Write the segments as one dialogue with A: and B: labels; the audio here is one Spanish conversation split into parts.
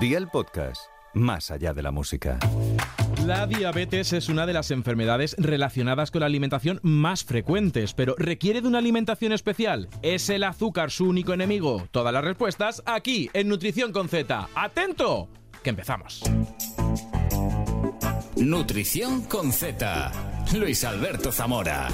A: Día el podcast, más allá de la música.
B: La diabetes es una de las enfermedades relacionadas con la alimentación más frecuentes, pero ¿requiere de una alimentación especial? ¿Es el azúcar su único enemigo? Todas las respuestas aquí, en Nutrición con Z. ¡Atento! Que empezamos.
C: Nutrición con Z. Luis Alberto Zamora.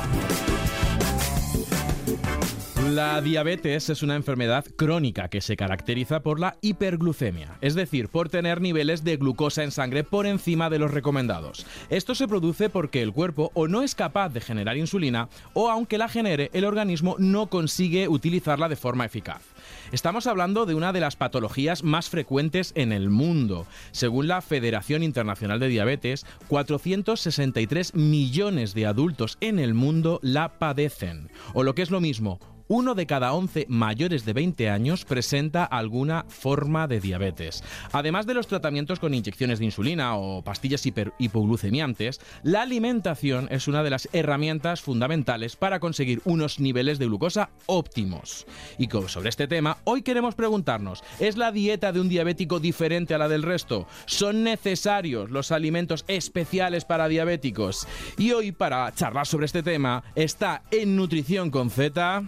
B: La diabetes es una enfermedad crónica que se caracteriza por la hiperglucemia, es decir, por tener niveles de glucosa en sangre por encima de los recomendados. Esto se produce porque el cuerpo o no es capaz de generar insulina o aunque la genere, el organismo no consigue utilizarla de forma eficaz. Estamos hablando de una de las patologías más frecuentes en el mundo. Según la Federación Internacional de Diabetes, 463 millones de adultos en el mundo la padecen. O lo que es lo mismo, uno de cada 11 mayores de 20 años presenta alguna forma de diabetes. Además de los tratamientos con inyecciones de insulina o pastillas hipoglucemiantes, la alimentación es una de las herramientas fundamentales para conseguir unos niveles de glucosa óptimos. Y sobre este tema, hoy queremos preguntarnos, ¿es la dieta de un diabético diferente a la del resto? ¿Son necesarios los alimentos especiales para diabéticos? Y hoy, para charlar sobre este tema, está en Nutrición con Z.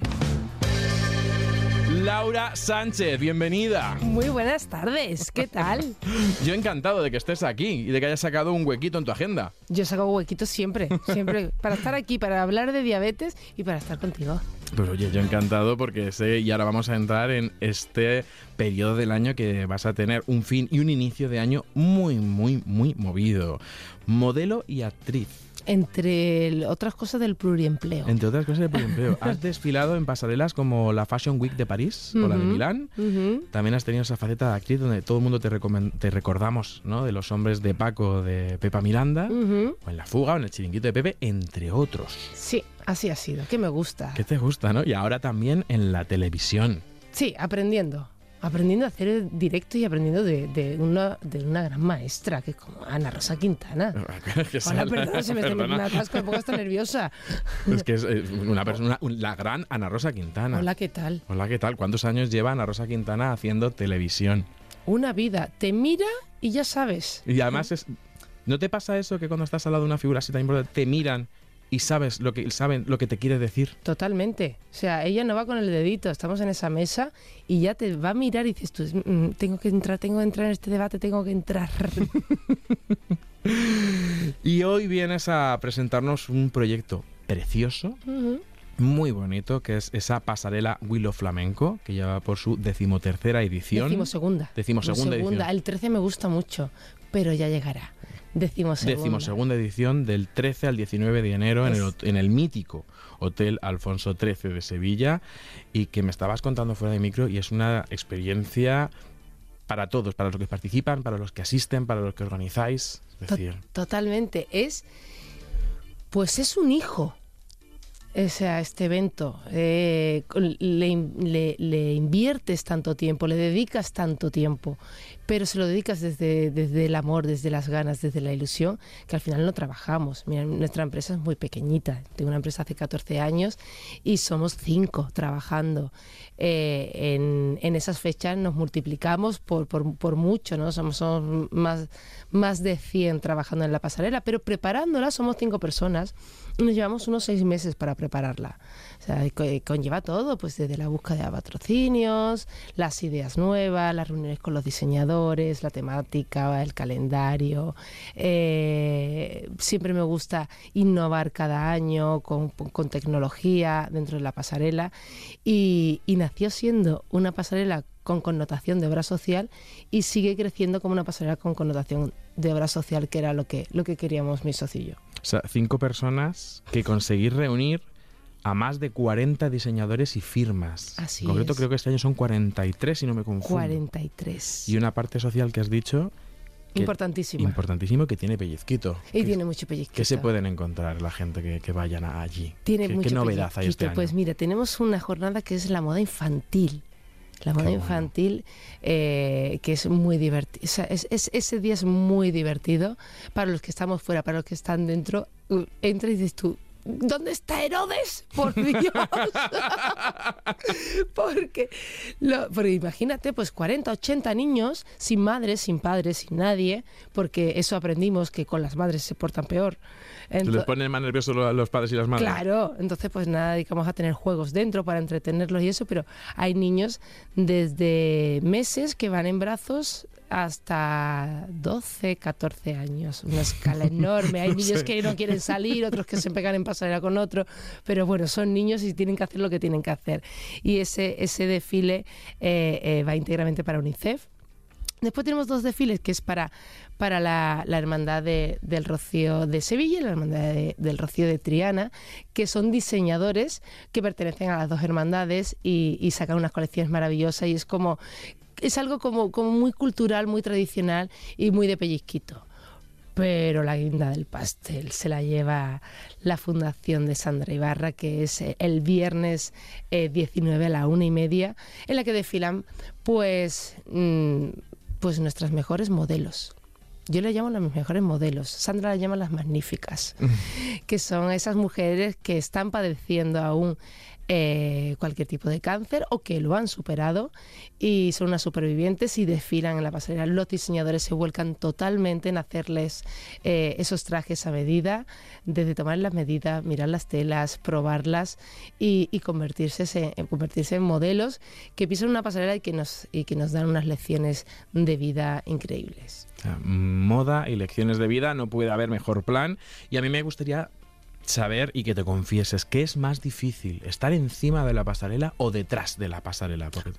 B: Laura Sánchez, bienvenida.
D: Muy buenas tardes, ¿qué tal?
B: Yo encantado de que estés aquí y de que hayas sacado un huequito en tu agenda.
D: Yo saco huequitos siempre, siempre, para estar aquí, para hablar de diabetes y para estar contigo.
B: Pues oye, yo encantado porque sé, y ahora vamos a entrar en este periodo del año que vas a tener un fin y un inicio de año muy, muy, muy movido. Modelo y actriz.
D: Entre otras cosas del pluriempleo.
B: Entre otras cosas del pluriempleo. has desfilado en pasarelas como la Fashion Week de París o la de Milán. También has tenido esa faceta de actriz donde todo el mundo te, te recordamos, ¿no? De los hombres de Paco, de Pepa Miranda, o en La Fuga, o en El Chiringuito de Pepe, entre otros.
D: Sí, así ha sido. Que me gusta.
B: Que te gusta, ¿no? Y ahora también en la televisión.
D: Sí, aprendiendo aprendiendo a hacer directo y aprendiendo de, una, de una gran maestra, que es como Ana Rosa Quintana. Hola, perdón, se me está metiendo una un poco está nerviosa.
B: Es que es una persona, la gran Ana Rosa Quintana.
D: Hola, ¿qué tal?
B: Hola, ¿qué tal? ¿Cuántos años lleva Ana Rosa Quintana haciendo televisión?
D: Una vida. Te mira y ya sabes.
B: Y además es... ¿No te pasa eso que cuando estás al lado de una figura así tan importante te miran y sabes lo que saben lo que te quiere decir.
D: Totalmente. O sea, ella no va con el dedito, estamos en esa mesa y ya te va a mirar y dices tú, mm, tengo que entrar, tengo que entrar en este debate, tengo que entrar.
B: y hoy vienes a presentarnos un proyecto precioso. Muy bonito, que es esa pasarela Willow Flamenco, que lleva por su decimotercera edición.
D: Decimosegunda.
B: Decimosegunda,
D: segunda edición. El 13 me gusta mucho, pero ya llegará. Decimosegunda.
B: segunda edición del 13 al 19 de enero en, el, en el mítico Hotel Alfonso XIII de Sevilla y que me estabas contando fuera de micro y es una experiencia para todos, para los que participan, para los que asisten, para los que organizáis. decir.
D: Totalmente. Es, pues es un hijo a este evento, eh, le, inviertes tanto tiempo, le dedicas tanto tiempo, pero se lo dedicas desde, desde el amor, desde las ganas, desde la ilusión, que al final no trabajamos. Mira, nuestra empresa es muy pequeñita, tengo una empresa hace 14 años y somos cinco trabajando. Eh, en, en, esas fechas nos multiplicamos por, por, por mucho, ¿no? Somos, somos, más, más de 100 trabajando en la pasarela, pero preparándola somos cinco personas nos llevamos unos seis meses para prepararla. O sea, conlleva todo, pues desde la búsqueda de patrocinios, las ideas nuevas, las reuniones con los diseñadores, la temática, el calendario. Eh, siempre me gusta innovar cada año con, con tecnología dentro de la pasarela y, nació siendo una pasarela con connotación de obra social y sigue creciendo como una pasarela con connotación de obra social, que era lo que, lo que queríamos mi socio
B: sea, cinco personas que conseguir reunir a más de 40 diseñadores y firmas.
D: Así
B: en concreto creo que este año son 43, si no me confundo.
D: 43.
B: Y una parte social que has dicho...
D: importantísimo.
B: Importantísimo que tiene pellizquito.
D: Y tiene mucho pellizquito.
B: ¿Qué se pueden encontrar la gente que, que vayan allí?
D: Tiene
B: ¿Qué,
D: mucho
B: ¿Qué novedad hay este
D: Pues mira, tenemos una jornada que es la moda infantil. La moda infantil, eh, que es muy divertido. es, ese día es muy divertido para los que estamos fuera, para los que están dentro. Entra y dices tú, ¿dónde está Herodes? Por Dios. porque, lo- porque imagínate, pues 40, 80 niños sin madres, sin padres, sin nadie, porque eso aprendimos que con las madres se portan peor.
B: ¿Les
D: Ento-
B: ponen más nerviosos lo- los padres y las madres?
D: Claro, entonces pues nada, dedicamos a tener juegos dentro para entretenerlos y eso, pero hay niños desde meses que van en brazos hasta 12, 14 años, una escala enorme. Hay niños que no quieren salir, otros que se pegan en pasarela con otro, pero bueno, son niños y tienen que hacer lo que tienen que hacer. Y ese, ese desfile eh, eh, va íntegramente para UNICEF. Después tenemos dos desfiles que es para, para la, la Hermandad de- del Rocío de Sevilla y la Hermandad de- del Rocío de Triana, que son diseñadores que pertenecen a las dos hermandades y, y sacan unas colecciones maravillosas y es como es algo como, como muy cultural, muy tradicional y muy de pellizquito. Pero la guinda del pastel se la lleva la Fundación de Sandra Ibarra, que es eh, el viernes eh, 19 a la una y media, en la que desfilan pues, mm, pues nuestras mejores modelos. Yo le llamo las mejores modelos. Sandra la llama las magníficas, que son esas mujeres que están padeciendo aún eh, cualquier tipo de cáncer o que lo han superado y son unas supervivientes y desfilan en la pasarela. Los diseñadores se vuelcan totalmente en hacerles eh, esos trajes a medida, desde tomar las medidas, mirar las telas, probarlas y, convertirse, se- en, convertirse en modelos que pisan una pasarela y que, nos, y que nos dan unas lecciones de vida increíbles.
B: Moda y lecciones de vida, no puede haber mejor plan. Y a mí me gustaría saber y que te confieses, ¿qué es más difícil? ¿Estar encima de la pasarela o detrás de la pasarela? Porque...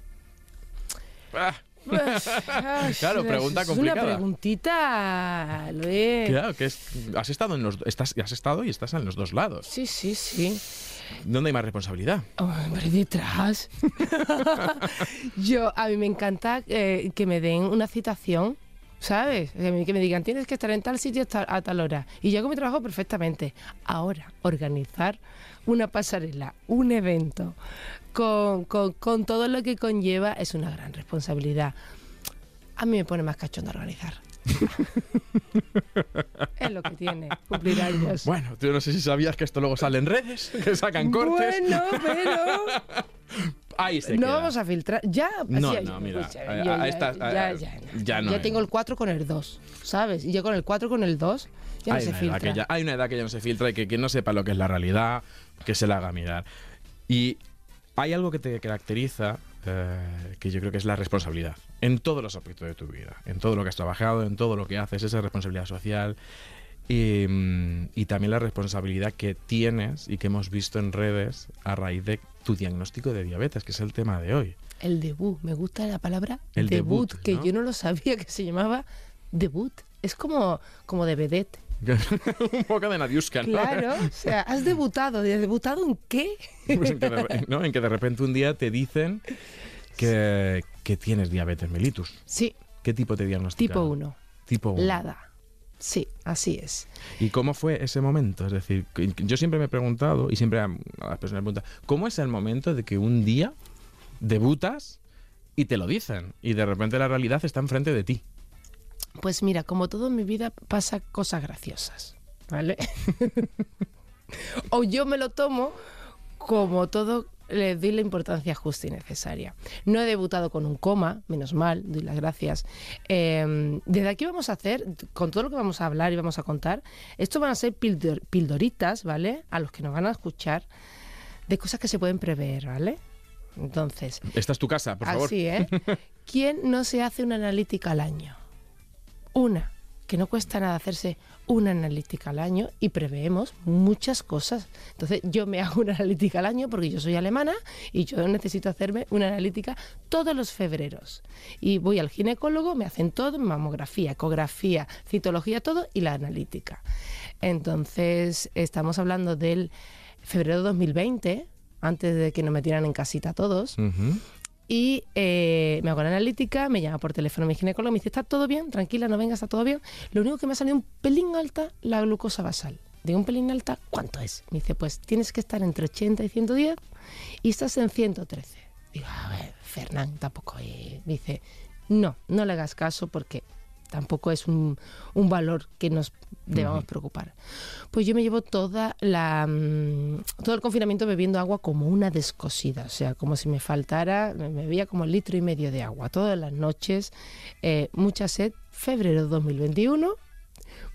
B: Ah, Claro, pregunta
D: es
B: complicada.
D: una preguntita, Luis.
B: claro, que es, has estado en los estás, has estado y estás en los dos lados.
D: Sí, sí, sí.
B: ¿Dónde hay más responsabilidad?
D: Hombre, detrás. Yo, a mí me encanta eh, que me den una citación, ¿sabes? Que me, digan, tienes que estar en tal sitio a tal- hora. Y yo hago mi trabajo perfectamente. Ahora, organizar una pasarela, un evento, con, con- con todo lo que conlleva, es una gran responsabilidad. A mí me pone más cachondo organizar. es lo que tiene, cumplir años.
B: Bueno, tú no sé si sabías que esto luego sale en redes, que sacan cortes.
D: Bueno, pero...
B: Ahí se
D: No
B: queda.
D: vamos a filtrar. Ya,
B: No,
D: así-
B: no, mira, a
D: ya, ya, ya,
B: ya no,
D: Ya tengo el 4 con el 2, ¿sabes? Y yo con el 4 con el 2 ya no
B: hay,
D: se
B: una edad
D: filtra.
B: que ya, hay una edad que ya no se filtra y que quien no sepa lo que es la realidad, que se la haga mirar. Y hay algo que te caracteriza, eh, que yo creo que es la responsabilidad, en todos los aspectos de tu vida, en todo lo que has trabajado, en todo lo que haces, esa responsabilidad social. Y, mm, y también la responsabilidad que tienes y que hemos visto en redes a raíz de tu diagnóstico de diabetes, que es el tema de hoy.
D: El debut, me gusta la palabra
B: El
D: debut,
B: debut,
D: que
B: ¿no?
D: yo no lo sabía que se llamaba debut. Es como, como de vedette.
B: Un poco de Nadiuska, ¿no?
D: Claro, o sea, has debutado. ¿Y has debutado en qué?
B: Pues en, que de, ¿no? en que de repente un día te dicen que, que tienes diabetes mellitus.
D: Sí,
B: ¿Qué tipo te diagnosticaron?
D: tipo 1.
B: Tipo 1.
D: LADA. Sí, así es.
B: ¿Y cómo fue ese momento? Es decir, yo siempre me he preguntado, y siempre a las personas me preguntan, ¿cómo es el momento de que un día debutas y te lo dicen? Y de repente la realidad está enfrente de ti.
D: Pues mira, como todo en mi vida pasa cosas graciosas, ¿vale? o yo me lo tomo como todo le doy la importancia justa y necesaria. No he debutado con un coma, menos mal, doy las gracias. Eh, desde aquí vamos a hacer, con todo lo que vamos a hablar y vamos a contar, esto van a ser pildor- pildoritas, ¿vale? A los que nos van a escuchar, de cosas que se pueden prever, ¿vale? Entonces,
B: Esta es tu casa, por favor.
D: Así, ¿eh? ¿Quién no se hace una analítica al año? Una, que no cuesta nada hacerse una analítica al año y preveemos muchas cosas. Entonces, yo me hago una analítica al año porque yo soy alemana y yo necesito hacerme una analítica todos los febreros. Y voy al ginecólogo, me hacen todo, mamografía, ecografía, citología, todo y la analítica. Entonces, estamos hablando del febrero de 2020, antes de que nos metieran en casita todos.
B: Ujú.
D: Y eh, me hago la analítica, me llama por teléfono mi ginecólogo, me dice, ¿está todo bien? Tranquila, no venga, está todo bien. Lo único que me ha salido un pelín alta la glucosa basal. Digo, un pelín alta, ¿cuánto es? Me dice, pues tienes que estar entre 80 y 110 y estás en 113. Digo, a ver, Fernán, tampoco. eh". Me dice, no, no le hagas caso porque tampoco es un, un valor que nos debamos preocupar. Pues yo me llevo toda la, mm, todo el confinamiento bebiendo agua como una descosida, o sea, como si me faltara, me bebía como litro y medio de agua todas las noches, eh, mucha sed, febrero 2021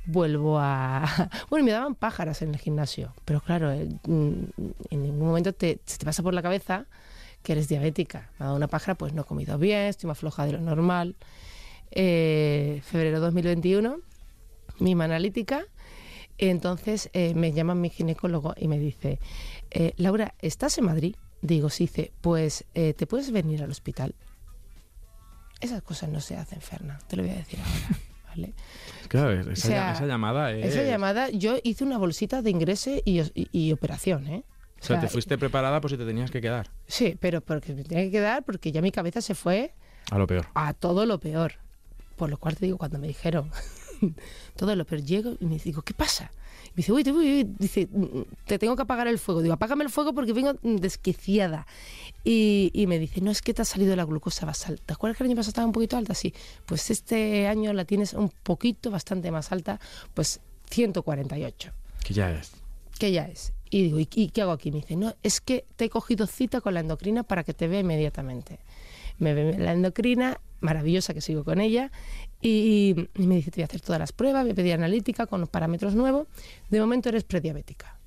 D: vuelvo a... Bueno, me daban pájaras en el gimnasio, pero claro, eh, mm, en ningún momento te, se te pasa por la cabeza que eres diabética. Me ha dado una pájara, pues no he comido bien, estoy más floja de lo normal. Eh, febrero 2021, misma analítica. Entonces eh, me llama mi ginecólogo y me dice, eh, Laura, ¿estás en Madrid? Digo, sí, dice, pues eh, te puedes venir al hospital. Esas cosas no se hacen, Fernan, te lo voy a decir ahora. ¿vale?
B: Claro, esa,
D: O sea,
B: esa llamada es...
D: Esa llamada, yo hice una bolsita de ingreso y, y- y operación, ¿eh?
B: O sea, te fuiste preparada por si te tenías que quedar.
D: Sí, pero porque me tenía que quedar porque ya mi cabeza se fue
B: A lo peor.
D: a todo lo peor. Por lo cual te digo, cuando me dijeron todo lo peor, llego y me digo, ¿qué pasa? Y me dice, uy, te, uy, uy", dice, "Mm, te tengo que apagar el fuego. Digo, apágame el fuego porque vengo mm, desquiciada. Y, y me dice, no, es que te ha salido la glucosa alta. ¿Te acuerdas que el año pasado estaba un poquito alta? Sí. Pues este año la tienes un poquito, bastante más alta, pues 148
B: Que ya es.
D: que ya es. Y digo, ¿y, y qué hago aquí? Me dice, no, es que te he cogido cita con la endocrina para que te vea inmediatamente. Me ve la endocrina, maravillosa que sigo con ella, y, y me dice, te voy a hacer todas las pruebas, voy a pedir analítica con los parámetros nuevos. De momento eres prediabética.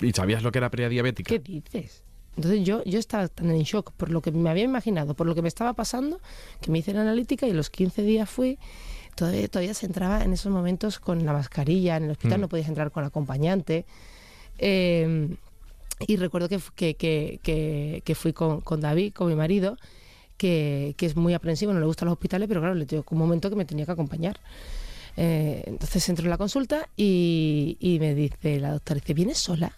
B: ¿Y sabías lo que era prediabética?
D: ¿Qué dices? Entonces yo, yo estaba tan en shock por lo que me había imaginado, por lo que me estaba pasando, que me hice la analítica y los 15 días fui, todavía, todavía se entraba en esos momentos con la mascarilla, en el hospital
B: Mm.
D: no podías entrar con acompañante. Eh, y recuerdo que, que, que- que fui con, con David, con mi marido, que, que es muy aprensivo, no le gustan los hospitales, pero claro, le llegó un momento que me tenía que acompañar. Eh, entonces entro en la consulta y, y me dice la doctora, dice, ¿vienes sola?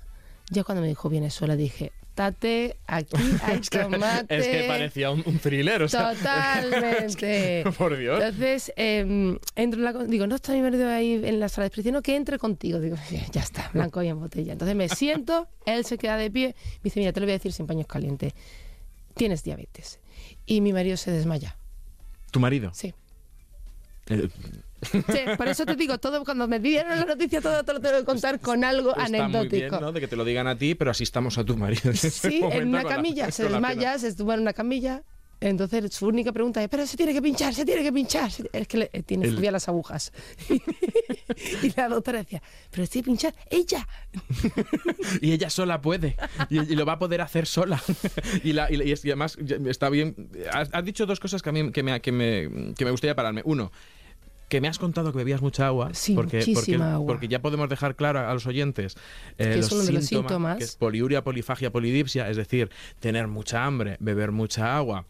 D: Ya cuando me dijo, vienes sola, dije, tate, aquí hay
B: es, que,
D: tomate.
B: es que parecía un, un thriller, o sea.
D: Totalmente.
B: Por Dios.
D: Entonces, eh, entro en la... Digo, no está mi marido ahí en la sala de expresión, no, que entre contigo. Digo, ya está, blanco y en botella. Entonces me siento, él se queda de pie, me dice, mira, te lo voy a decir sin paños calientes. Tienes diabetes. Y mi marido se desmaya.
B: ¿Tu marido?
D: Sí.
B: Eh,
D: Sí, por eso te digo, todo cuando me dieron la noticia, todo te lo tengo que contar con algo
B: está muy
D: anecdótico.
B: bien, ¿no? De que te lo digan a ti, pero asistamos a tu marido.
D: Sí, en una
B: con la-
D: camilla, se desmaya, se estuvo en una camilla. Entonces su única pregunta es, pero se tiene que pinchar, se tiene que pinchar. Es que le, eh, tiene
B: El-
D: fobia a las agujas. y la doctora decía, pero se tiene que pinchar ella.
B: Y ella sola puede. Y, y lo va a poder hacer sola. y, la- y y además está bien. Has, has dicho dos cosas que a mí que me, que me, que me gustaría pararme. Uno, que me has contado que bebías mucha agua.
D: Sí,
B: porque,
D: agua.
B: porque ya podemos dejar claro a los oyentes eh,
D: los síntomas.
B: que es poliuria, polifagia, polidipsia, es decir, tener mucha hambre, beber mucha agua.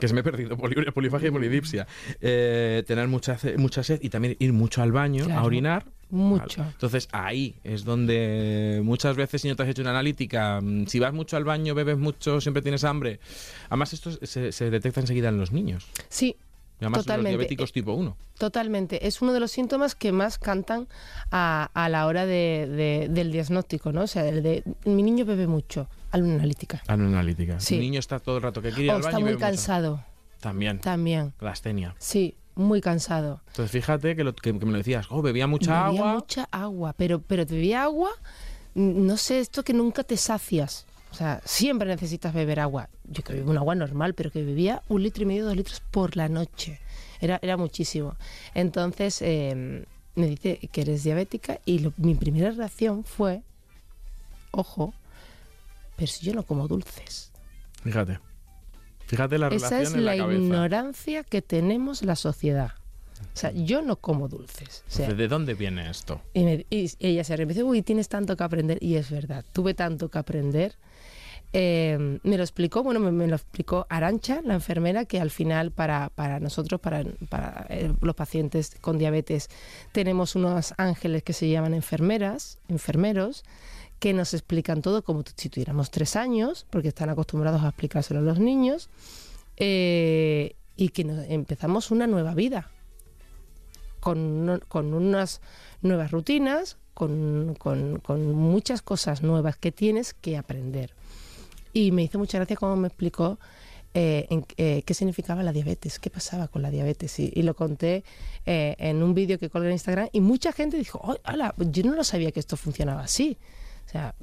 B: Que se me he perdido, poliuria, polifagia y polidipsia. Eh, tener mucha, mucha sed y también ir mucho al baño a orinar.
D: Mucho.
B: Vale. Entonces ahí es donde muchas veces si no te has hecho una analítica, mm, si vas mucho al baño, bebes mucho, siempre tienes hambre. Además esto se, se detecta enseguida en los niños.
D: Sí,
B: además
D: Totalmente.
B: los diabéticos tipo 1.
D: totalmente. Es uno de los síntomas que más cantan a, a la hora de- de- del diagnóstico, ¿no? O sea, el de mi niño bebe mucho, a una analítica.
B: Analítica.
D: Sí.
B: El niño está todo el rato que quiere ir
D: O
B: al baño
D: está
B: y
D: muy
B: bebe mucho.
D: cansado,
B: También.
D: también.
B: La astenia.
D: Sí, muy cansado.
B: Entonces fíjate que, lo- que- que me lo decías, oh, bebía mucha
D: bebía
B: agua.
D: mucha agua, pero, pero te bebía agua, no sé, esto que nunca te sacias. O sea, siempre necesitas beber agua. Yo que bebo un agua normal, pero que bebía un litro y medio, dos litros por la noche. Era, era muchísimo. Entonces, eh, me dice que eres diabética y lo- mi primera reacción fue, ojo, pero si yo no como dulces.
B: Fíjate. Fíjate la
D: Esa
B: relación
D: es
B: en la,
D: la
B: cabeza.
D: ignorancia que tenemos la sociedad. O sea, yo no como dulces. O sea,
B: Entonces, ¿De dónde viene esto?
D: y, me- y ella se dice, uy, tienes tanto que aprender. Y es verdad, tuve tanto que aprender. Eh, me lo explicó, bueno, me, lo explicó Arancha, la enfermera, que al final para, para nosotros, para, eh, los pacientes con diabetes, tenemos unos ángeles que se llaman enfermeras, enfermeros, que nos explican todo como si tuviéramos tres años, porque están acostumbrados a explicárselo a los niños, eh, y que empezamos una nueva vida con, con unas nuevas rutinas, con- con muchas cosas nuevas que tienes que aprender. Y me hizo mucha gracia cómo me explicó eh, eh, qué significaba la diabetes, qué pasaba con la diabetes. Y, lo conté eh, en un vídeo que colgué en Instagram y mucha gente dijo, "Oh, ala, yo no lo sabía que esto funcionaba así. O sea,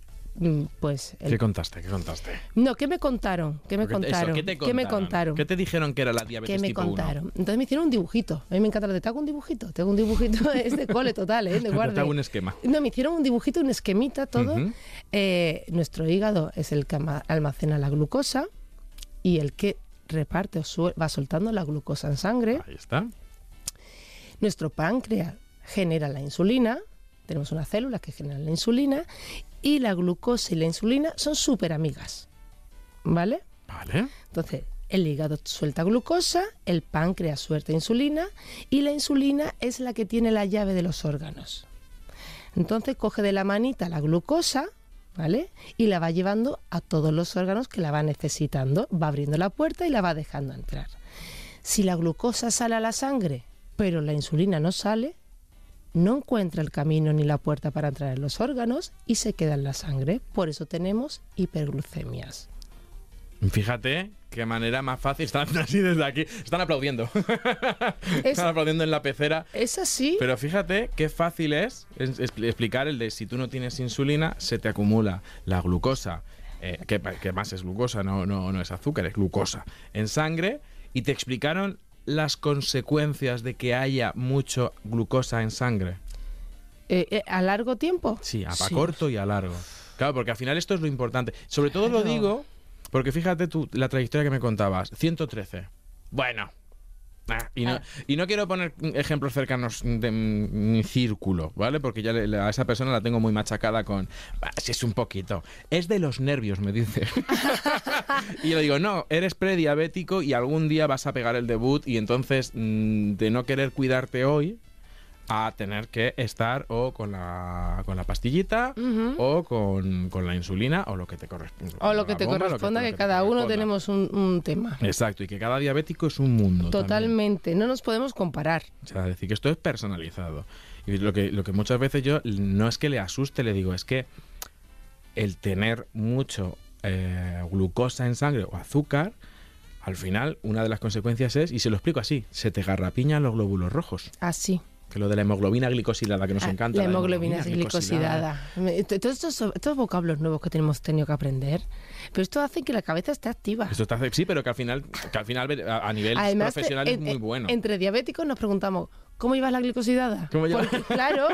D: pues... el-
B: ¿Qué contaste? ¿Qué contaste?
D: no, ¿qué me contaron? ¿Qué me
B: eso,
D: contaron?
B: ¿qué, te
D: ¿Qué me contaron?
B: ¿Qué te dijeron que era la diabetes
D: ¿Qué me
B: tipo 1?
D: contaron? Entonces me hicieron un dibujito. A mí me encanta te hago un dibujito. Te hago un dibujito, es de cole total, ¿eh? De guarde.
B: Te hago un esquema.
D: No, me hicieron un dibujito, un esquemita, todo. Eh, nuestro hígado es el que almacena la glucosa y el que reparte o va soltando la glucosa en sangre.
B: Ahí está.
D: Nuestro páncreas genera la insulina. Tenemos una célula que genera la insulina y la glucosa y la insulina son súper amigas. ¿Vale?
B: Vale.
D: Entonces, el hígado suelta glucosa, el páncreas suelta insulina y la insulina es la que tiene la llave de los órganos. Entonces coge de la manita la glucosa, ¿vale? Y la va llevando a todos los órganos que la va necesitando, va abriendo la puerta y la va dejando entrar. Si la glucosa sale a la sangre, pero la insulina no sale, no encuentra el camino ni la puerta para entrar en los órganos y se queda en la sangre. Por eso tenemos hiperglucemias.
B: Fíjate qué manera más fácil. Están así desde aquí. Están aplaudiendo.
D: Es-
B: Están aplaudiendo en la pecera.
D: Es así.
B: Pero fíjate qué fácil es, es- es explicar el de si tú no tienes insulina, se te acumula la glucosa, eh, que, que más es glucosa, no, no, no es azúcar, es glucosa, en sangre, y te explicaron las consecuencias de que haya mucho glucosa en sangre.
D: Eh, eh, ¿A largo tiempo?
B: Sí, a
D: Sí.
B: corto y a largo. Claro, porque al final esto es lo importante. Sobre todo lo digo porque fíjate tú la trayectoria que me contabas. 113. Bueno. Ah, y, no,
D: Ah.
B: y no quiero poner ejemplos cercanos de mi círculo, ¿vale? Porque ya le- a esa persona la tengo muy machacada con... "Ah, Si es un poquito. Es de los nervios, me dice. y yo le digo, no, eres prediabético y algún día vas a pegar el debut y entonces mm, de no querer cuidarte hoy a tener que estar o con la, con la pastillita o con, con la insulina o lo que te corresponde.
D: O lo que te corresponda, que, cada uno tenemos un, un tema.
B: Exacto, y que cada diabético es un mundo. también.
D: Totalmente. No nos podemos comparar.
B: O sea, decir que esto es personalizado. Y lo que, lo que muchas veces yo no es que le asuste, le digo, es que el tener mucho eh, glucosa en sangre o azúcar, al final una de las consecuencias es, y se lo explico así, se te garrapiñan los glóbulos rojos.
D: Así.
B: Que lo de la hemoglobina glicosilada que nos
D: Ah,
B: encanta.
D: La hemoglobina glicosidada. Me- t- Todos estos, estos vocablos nuevos que tenemos tenido que aprender. Pero esto hace que la cabeza esté activa.
B: Esto está, sí, pero que al final, que al final a, a nivel
D: Además,
B: profesional es
D: en-
B: muy
D: en-
B: bueno.
D: Entre diabéticos nos preguntamos, ¿cómo llevas la glicosidada?
B: ¿Cómo llevas?
D: Porque, claro,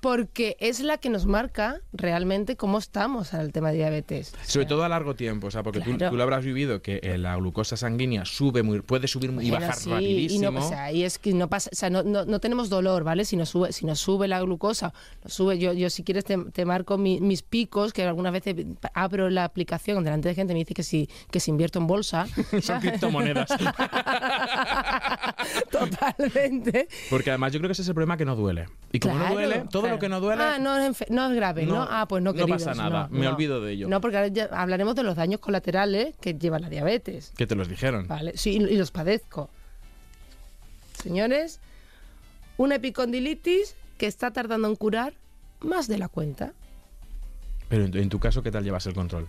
D: porque es la que nos marca realmente cómo estamos en el tema de diabetes. O
B: Sobre
D: sea,
B: todo a largo tiempo, o sea, porque tú,
D: Claro.
B: tú lo habrás vivido que eh, la glucosa sanguínea sube muy, puede subir muy- y bajar
D: sí,
B: rapidísimo.
D: Y, no, o sea, y es que no pasa, o sea, no, no, no tenemos dolor, ¿vale? Si nos sube, si nos sube la glucosa, nos sube, yo, yo si quieres te, te marco mi- mis picos, que algunas veces abro la aplicación de gente me dice que si, que si invierto en bolsa.
B: Son criptomonedas.
D: Totalmente.
B: Porque además yo creo que ese es el problema que no duele. Y como no duele, todo
D: claro.
B: lo que no duele.
D: Ah, no es, no es grave, ¿no?
B: No,
D: Ah, pues no,
B: no
D: queridos,
B: pasa nada, me
D: no.
B: olvido de ello.
D: No, porque ahora ya hablaremos de los daños colaterales que lleva la diabetes.
B: Que te los dijeron.
D: Vale, sí, y y los padezco. Señores, una epicondilitis que está tardando en curar más de la cuenta.
B: Pero en tu, en tu caso, ¿qué tal llevas el control?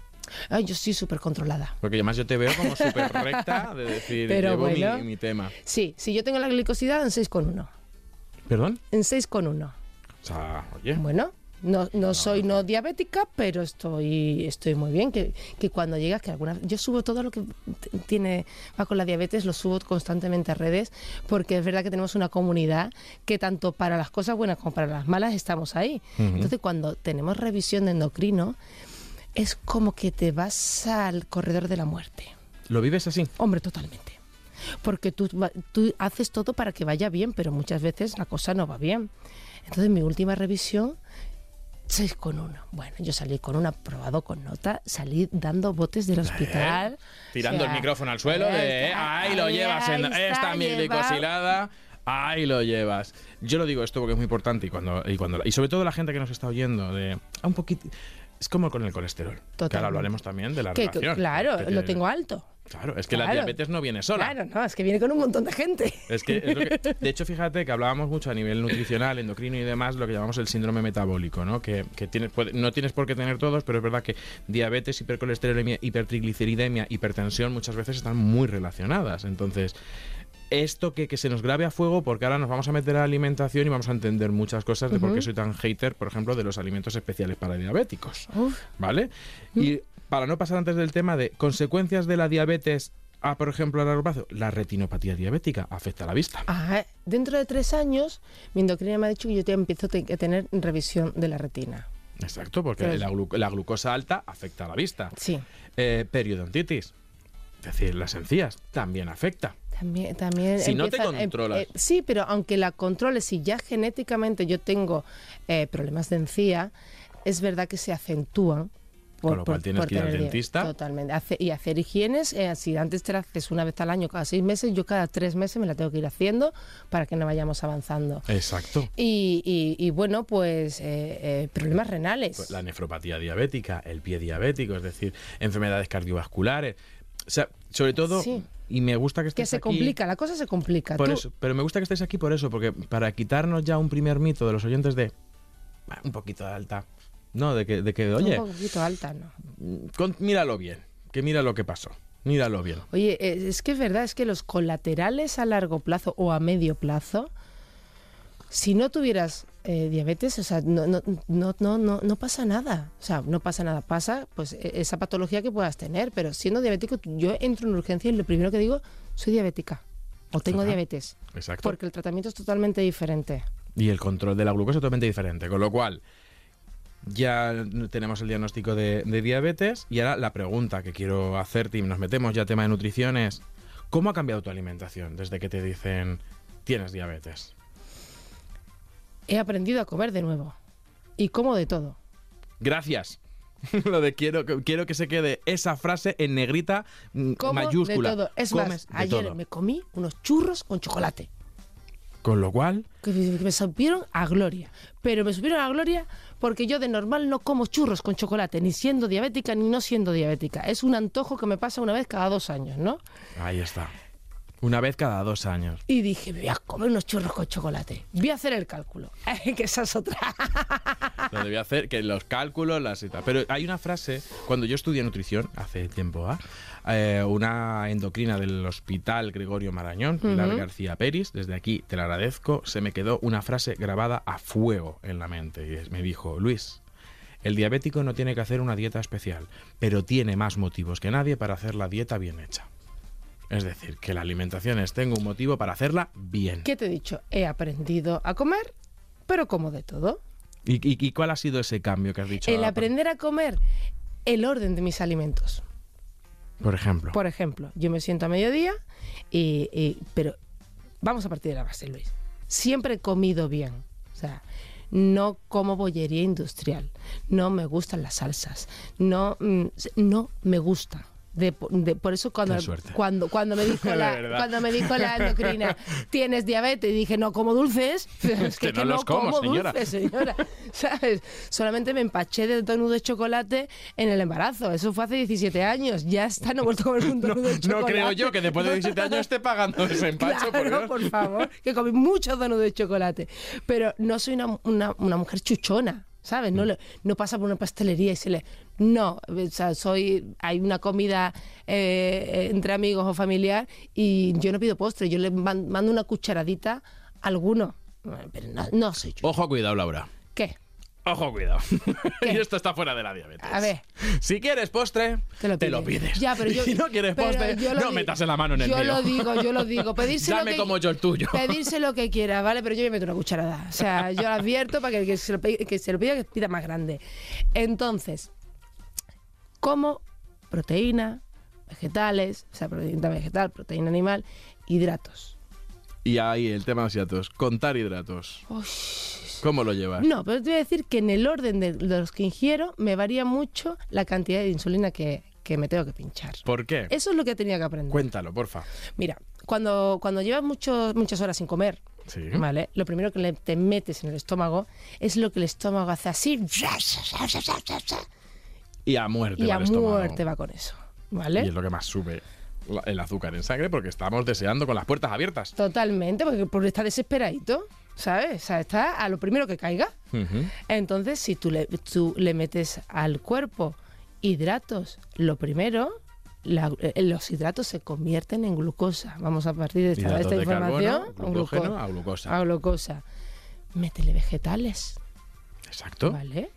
D: Ay, yo estoy súper controlada.
B: Porque además yo te veo como súper recta de decir,
D: Pero
B: llevo mi-
D: bueno.
B: mi, tema.
D: Sí, si yo tengo la glicosidad en 6,1.
B: ¿Perdón?
D: En 6,1.
B: O sea, oye.
D: Bueno, no, no soy no diabética, pero estoy, estoy muy bien. Que, que cuando llegas, que alguna yo subo todo lo que tiene va con la diabetes, lo subo constantemente a redes, porque es verdad que tenemos una comunidad que tanto para las cosas buenas como para las malas estamos ahí. Entonces, cuando tenemos revisión de endocrino, es como que te vas al corredor de la muerte.
B: ¿Lo vives así?
D: Hombre, totalmente. Porque tú, tú haces todo para que vaya bien, pero muchas veces la cosa no va bien. Entonces, mi última revisión, 6,1. Bueno, yo salí con un aprobado con nota, salí dando botes del hospital.
B: Tirando
D: O sea,
B: el micrófono al suelo de,
D: ahí
B: "Eh, ahí lo
D: ahí
B: llevas, en
D: está
B: esta mi
D: llevado".
B: glicosilada, ahí lo llevas. Yo lo digo esto porque es muy importante y cuando y cuando y sobre todo la gente que nos está oyendo de un poquito es como con el colesterol. Que
D: Totalmente.
B: ahora hablaremos también de la
D: Que- que-
B: relación.
D: claro,
B: Que-
D: lo tengo alto.
B: Claro, es que la diabetes no viene sola.
D: Claro, no, es que viene con un montón de gente.
B: Es que, es lo que- de hecho, fíjate que hablábamos mucho a nivel nutricional, endocrino y demás, lo que llamamos el síndrome metabólico, ¿no? Que, que tienes, puede- no tienes por qué tener todos, pero es verdad que diabetes, hipercolesterolemia, hipertrigliceridemia, hipertensión muchas veces están muy relacionadas. Entonces, esto que, que se nos grabe a fuego, porque ahora nos vamos a meter a la alimentación y vamos a entender muchas cosas de por qué soy tan hater, por ejemplo, de los alimentos especiales para diabéticos.
D: Uf.
B: ¿Vale? Y para no pasar antes del tema de consecuencias de la diabetes a, por ejemplo, a largo plazo, la retinopatía diabética afecta a la vista.
D: Ah, dentro de tres años, mi endocrina me ha dicho que yo te empiezo a tener revisión de la retina.
B: Exacto, porque
D: Pero-
B: la, glu- la glucosa alta afecta a la vista.
D: Sí.
B: Eh, periodontitis, es decir, las encías, también afecta.
D: También, también
B: Si no te
D: em-
B: controlas.
D: eh, sí, pero aunque la controles, si ya genéticamente yo tengo eh, problemas de encía, es verdad que se acentúan.
B: Con lo cual tienes que ir al dentista.
D: Totalmente. Hace- y hacer higienes, eh, si antes te la haces una vez al año, cada seis meses, yo cada tres meses me la tengo que ir haciendo para que no vayamos avanzando.
B: Exacto.
D: Y, y- y bueno, pues problemas renales.
B: Pues La nefropatía diabética, el pie diabético, es decir, enfermedades cardiovasculares. O sea, sobre todo,
D: Sí.
B: Y me gusta que
D: que
B: estés
D: se
B: aquí
D: complica, la cosa se complica.
B: Por eso, pero me gusta que estés aquí por eso, porque para quitarnos ya un primer mito de los oyentes de "Ah, un poquito de alta. No, de que, de que oye,
D: Un poquito alta, ¿no?
B: con- míralo bien, que mira lo que pasó. Míralo bien.
D: Oye, eh, es que es verdad, es que los colaterales a largo plazo o a medio plazo, si no tuvieras eh, diabetes, o sea, no, no, no, no, no, pasa nada. O sea, no pasa nada. Pasa pues e- esa patología que puedas tener, pero siendo diabético, yo entro en urgencia y lo primero que digo, soy diabética o tengo
B: Ajá.
D: diabetes.
B: Exacto.
D: Porque el tratamiento es totalmente diferente.
B: Y el control de la glucosa es totalmente diferente. Con lo cual, ya tenemos el diagnóstico de, de diabetes. Y ahora la pregunta que quiero hacerte, y nos metemos ya a tema de nutrición, es: ¿cómo ha cambiado tu alimentación desde que te dicen tienes diabetes?
D: He aprendido a comer de nuevo. Y como de todo.
B: Gracias. Lo de quiero, que- quiero que se quede esa frase en negrita mm,
D: Como
B: mayúscula.
D: de todo. Es
B: Comes
D: más,
B: de
D: ayer
B: todo.
D: me comí unos churros con chocolate.
B: Con lo cual,
D: que me supieron a gloria. Pero me supieron a gloria porque yo de normal no como churros con chocolate, ni siendo diabética ni no siendo diabética. Es un antojo que me pasa una vez cada dos años, ¿no?
B: ahí está. Una vez cada dos años.
D: Y dije, me voy a comer unos churros con chocolate. Voy a hacer el cálculo. que esa es otra.
B: Lo debía hacer, que los cálculos, las y tal. Pero hay una frase, cuando yo estudié nutrición, hace tiempo, ¿ah? Eh, una endocrina del Hospital Gregorio Marañón, Pilar García Peris, desde aquí te la agradezco, se me quedó una frase grabada a fuego en la mente. Y me dijo, Luis, el diabético no tiene que hacer una dieta especial, pero tiene más motivos que nadie para hacer la dieta bien hecha. Es decir, que la alimentación es tengo un motivo para hacerla bien.
D: ¿Qué te he dicho? He aprendido a comer, pero como de todo.
B: ¿Y, y- y cuál ha sido ese cambio que has dicho?
D: El aprender a comer el orden de mis alimentos.
B: Por ejemplo.
D: Por ejemplo, yo me siento a mediodía, y, y- pero vamos a partir de la base, Luis. Siempre he comido bien. O sea, no como bollería industrial. No me gustan las salsas. No, mm, no me gusta. De, de- por eso cuando, cuando, cuando, me dijo
B: De
D: la,
B: verdad.
D: cuando me dijo la endocrina, tienes diabetes, y dije, no como dulces. Es que,
B: Que no
D: que
B: los como,
D: como
B: señora.
D: dulces, señora. ¿Sabes? Solamente me empaché de donut de chocolate en el embarazo. Eso fue hace 17 años. Ya está, no he vuelto a comer un donut de
B: No
D: chocolate.
B: creo yo que después de 17 años esté pagando ese empacho. por
D: Claro,
B: Dios.
D: por favor, que comí muchos donuts de chocolate. Pero no soy una, una- una mujer chuchona, ¿sabes?
B: Mm.
D: No, le- no pasa por una pastelería y se le... No, o sea, soy... Hay una comida eh, entre amigos o familiar y yo no pido postre, yo le man- mando una cucharadita a alguno. Pero no, no soy chuchona.
B: Ojo, cuidado, Laura.
D: ¿Qué?
B: Ojo, cuidado. Y esto está fuera de la diabetes.
D: A ver.
B: Si quieres postre,
D: Te lo pides.
B: pides.
D: Ya, pero yo,
B: si no quieres postre, no metas la mano en el
D: Yo
B: mío.
D: lo digo, yo lo digo. Pedirse lo
B: Dame
D: que,
B: como yo el tuyo.
D: Pedirse lo que quiera, ¿vale? Pero yo me meto una cucharada. O sea, yo lo advierto para que el que se lo, pe- que se lo pida, que pida más grande. Entonces, como proteína, vegetales, o sea, proteína vegetal, proteína animal, hidratos.
B: Y ahí el tema de los hidratos. Contar hidratos. ¿Cómo lo llevas?
D: No, pero te voy a decir que en el orden de, los que ingiero me varía mucho la cantidad de insulina que, que me tengo que pinchar.
B: ¿Por qué?
D: Eso es lo que tenía que aprender.
B: Cuéntalo, porfa.
D: Mira, cuando, cuando llevas mucho- muchas horas sin comer,
B: Sí.
D: ¿vale? Lo primero que le- te metes en el estómago es lo que el estómago hace así
B: Y a muerte
D: y
B: va
D: a
B: el estómago.
D: muerte va con eso, ¿vale?
B: Y es lo que más sube. el azúcar en sangre porque estamos deseando con las puertas abiertas.
D: Totalmente, porque, porque está desesperadito, ¿sabes? O sea, está a lo primero que caiga. Entonces, si tú le, tú le metes al cuerpo hidratos, lo primero, la- eh, los hidratos se convierten en glucosa. Vamos a partir de esta, de
B: Hidratos
D: esta
B: de
D: información
B: carbono,
D: a
B: glucógeno
D: gluco-
B: a glucosa.
D: a glucosa. Métele vegetales,
B: Exacto.
D: ¿vale?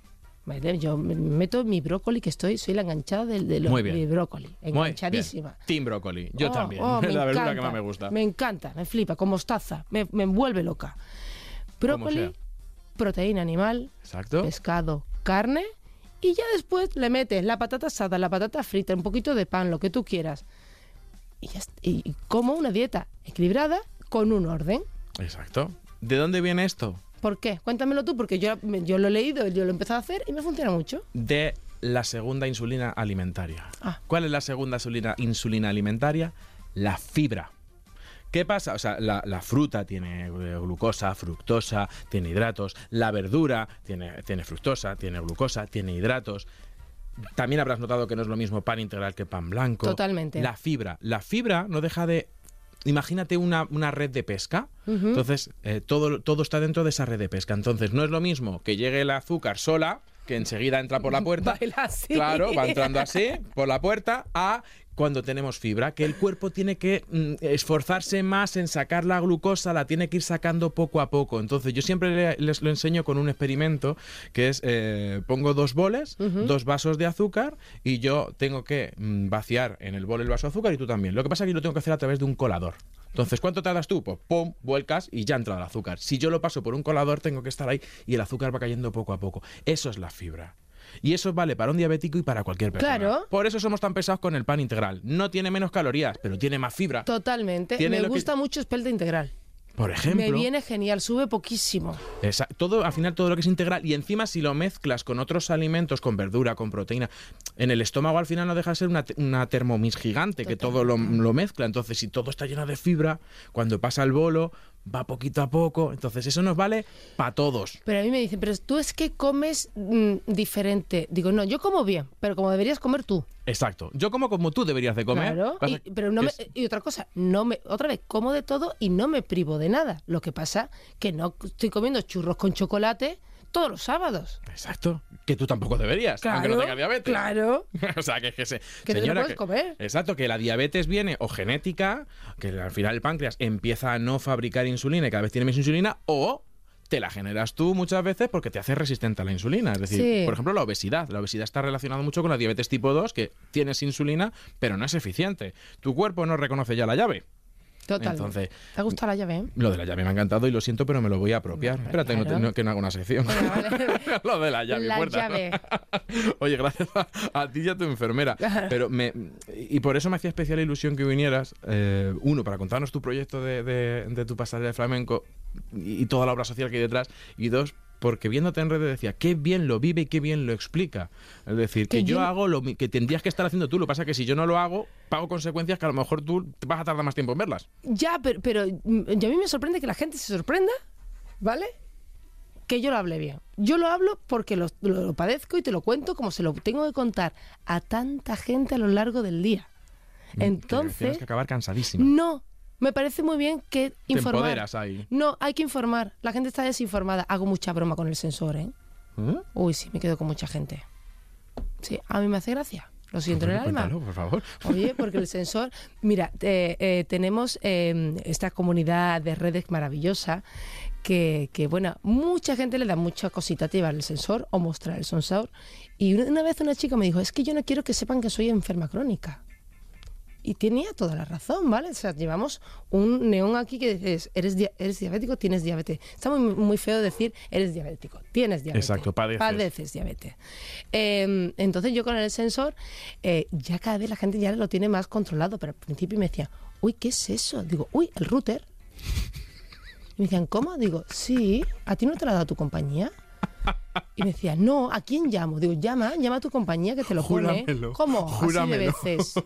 D: Yo me meto mi brócoli, que estoy, soy la enganchada de, de los- brócoli, enganchadísima.
B: Team brócoli. Yo
D: Oh,
B: también.
D: oh,
B: es
D: me
B: la verdura que
D: encanta,
B: más me gusta.
D: Me encanta, me flipa, con mostaza, me, me envuelve loca. Brócoli, proteína animal,
B: Exacto.
D: pescado, carne y ya después le metes la patata asada, la patata frita, un poquito de pan, lo que tú quieras. Ya y como una dieta equilibrada con un orden.
B: Exacto. ¿De dónde viene esto?
D: ¿Por qué? Cuéntamelo tú, porque yo, yo lo he leído, yo lo he empezado a hacer y me funciona mucho.
B: De la segunda insulina alimentaria.
D: Ah.
B: ¿Cuál es la segunda insulina, insulina alimentaria? La fibra. ¿Qué pasa? O sea, la, la fruta tiene eh, glucosa, fructosa, tiene hidratos. La verdura tiene, tiene fructosa, tiene glucosa, tiene hidratos. También habrás notado que no es lo mismo pan integral que pan blanco.
D: Totalmente.
B: La fibra. La fibra no deja de. Imagínate una, una red de pesca. Entonces, eh, todo, todo está dentro de esa red de pesca. Entonces, no es lo mismo que llegue el azúcar sola, que enseguida entra por la puerta.
D: Baila así.
B: Claro, va entrando así por la puerta a cuando tenemos fibra, que el cuerpo tiene que mm, esforzarse más en sacar la glucosa, la tiene que ir sacando poco a poco. Entonces yo siempre le- les lo enseño con un experimento que es, eh, pongo dos boles, dos vasos de azúcar y yo tengo que mm, vaciar en el bol el vaso de azúcar y tú también. Lo que pasa es que yo lo tengo que hacer a través de un colador. Entonces, ¿cuánto tardas tú? Pues pum, vuelcas y ya entra el azúcar. Si yo lo paso por un colador, tengo que estar ahí y el azúcar va cayendo poco a poco. Eso es la fibra. Y eso vale para un diabético y para cualquier persona.
D: Claro.
B: Por eso somos tan pesados con el pan integral. No tiene menos calorías, pero tiene más fibra.
D: Totalmente.
B: Tiene
D: Me
B: que-
D: gusta mucho espelta integral.
B: Por ejemplo.
D: Me viene genial, sube poquísimo.
B: Esa- todo, al final todo lo que es integral y encima si lo mezclas con otros alimentos, con verdura, con proteína, en el estómago al final no deja de ser una, una termomix gigante que todo lo, lo mezcla. Entonces si todo está lleno de fibra, cuando pasa el bolo va poquito a poco. Entonces eso nos vale para todos.
D: Pero a mí me dicen, pero tú es que comes mm, diferente. Digo, no, yo como bien, pero como deberías comer tú.
B: Exacto. Yo como como tú deberías de comer.
D: Claro. Y, pero no me-
B: es-
D: y otra cosa, no me, otra vez, como de todo y no me privo de nada. Lo que pasa que no estoy comiendo churros con chocolate todos los sábados.
B: Exacto. Que tú tampoco deberías, aunque no tengas diabetes.
D: Claro.
B: o sea, que, que se,
D: Que te lo
B: señora,
D: puedes comer.
B: Exacto, que la diabetes viene o genética, que al final el páncreas empieza a no fabricar insulina y cada vez tiene menos insulina, o te la generas tú muchas veces porque te hace resistente a la insulina. Es decir,
D: Sí.
B: por ejemplo, la obesidad. La obesidad está relacionada mucho con la diabetes tipo 2, que tienes insulina, pero no es eficiente. Tu cuerpo no reconoce ya la llave.
D: Total.
B: Entonces,
D: ¿Te ha gustado la llave? eh?
B: Lo de la llave me ha encantado y lo siento, pero me lo voy a apropiar. Espérate, no
D: claro.
B: no- que no haga una sección.
D: Vale.
B: lo de la llave.
D: La
B: puerta.
D: llave.
B: Oye, gracias a, a ti y a tu enfermera. Pero me, y por eso me hacía especial ilusión que vinieras. eh, uno, para contarnos tu proyecto de, de- de tu pasarela de flamenco y, y toda la obra social que hay detrás. Y dos, porque viéndote en redes decía, qué bien lo vive y qué bien lo explica. Es decir, que
D: Que
B: yo
D: yo-
B: hago lo que tendrías que estar haciendo tú. Lo que pasa es que si yo no lo hago, pago consecuencias que a lo mejor tú vas a tardar más tiempo en verlas.
D: Ya, pero, pero mm, y a mí me sorprende que la gente se sorprenda, ¿vale? Que yo lo hable bien. Yo lo hablo porque lo, lo- lo padezco y te lo cuento como se lo tengo que contar a tanta gente a lo largo del día.
B: Que
D: Entonces,
B: Tienes que acabar cansadísima.
D: no, me parece muy bien que
B: Te
D: informar.
B: empoderas ahí.
D: No, hay que informar. La gente está desinformada. Hago mucha broma con el sensor, ¿eh?
B: ¿Eh?
D: Uy, sí, me quedo con mucha gente. Sí, a mí me hace gracia. Lo siento en el alma.
B: Por favor.
D: Oye, porque el sensor, mira, eh, eh, tenemos eh, esta comunidad de redes maravillosa que, que, bueno, mucha gente le da mucha cosita a llevar el sensor o mostrar el sensor. Y una vez una chica me dijo, es que yo no quiero que sepan que soy enferma crónica. Y tenía toda la razón, ¿vale? O sea, llevamos un neón aquí que dices, eres, dia- eres diabético, tienes diabetes. Está muy, muy feo decir, eres diabético, tienes diabetes.
B: Exacto, padeces.
D: Padeces diabetes. Eh, entonces yo con el sensor, eh, ya cada vez la gente ya lo tiene más controlado, pero al principio me decía, uy, ¿qué es eso? Digo, uy, el router. Y me decían, ¿cómo? Digo, sí, ¿a ti no te lo ha dado tu compañía? Y me decía, no, ¿a quién llamo? Digo, llama, llama a tu compañía que te lo pone.
B: Júramelo,
D: ¿Cómo? Así de
B: júramelo.
D: veces.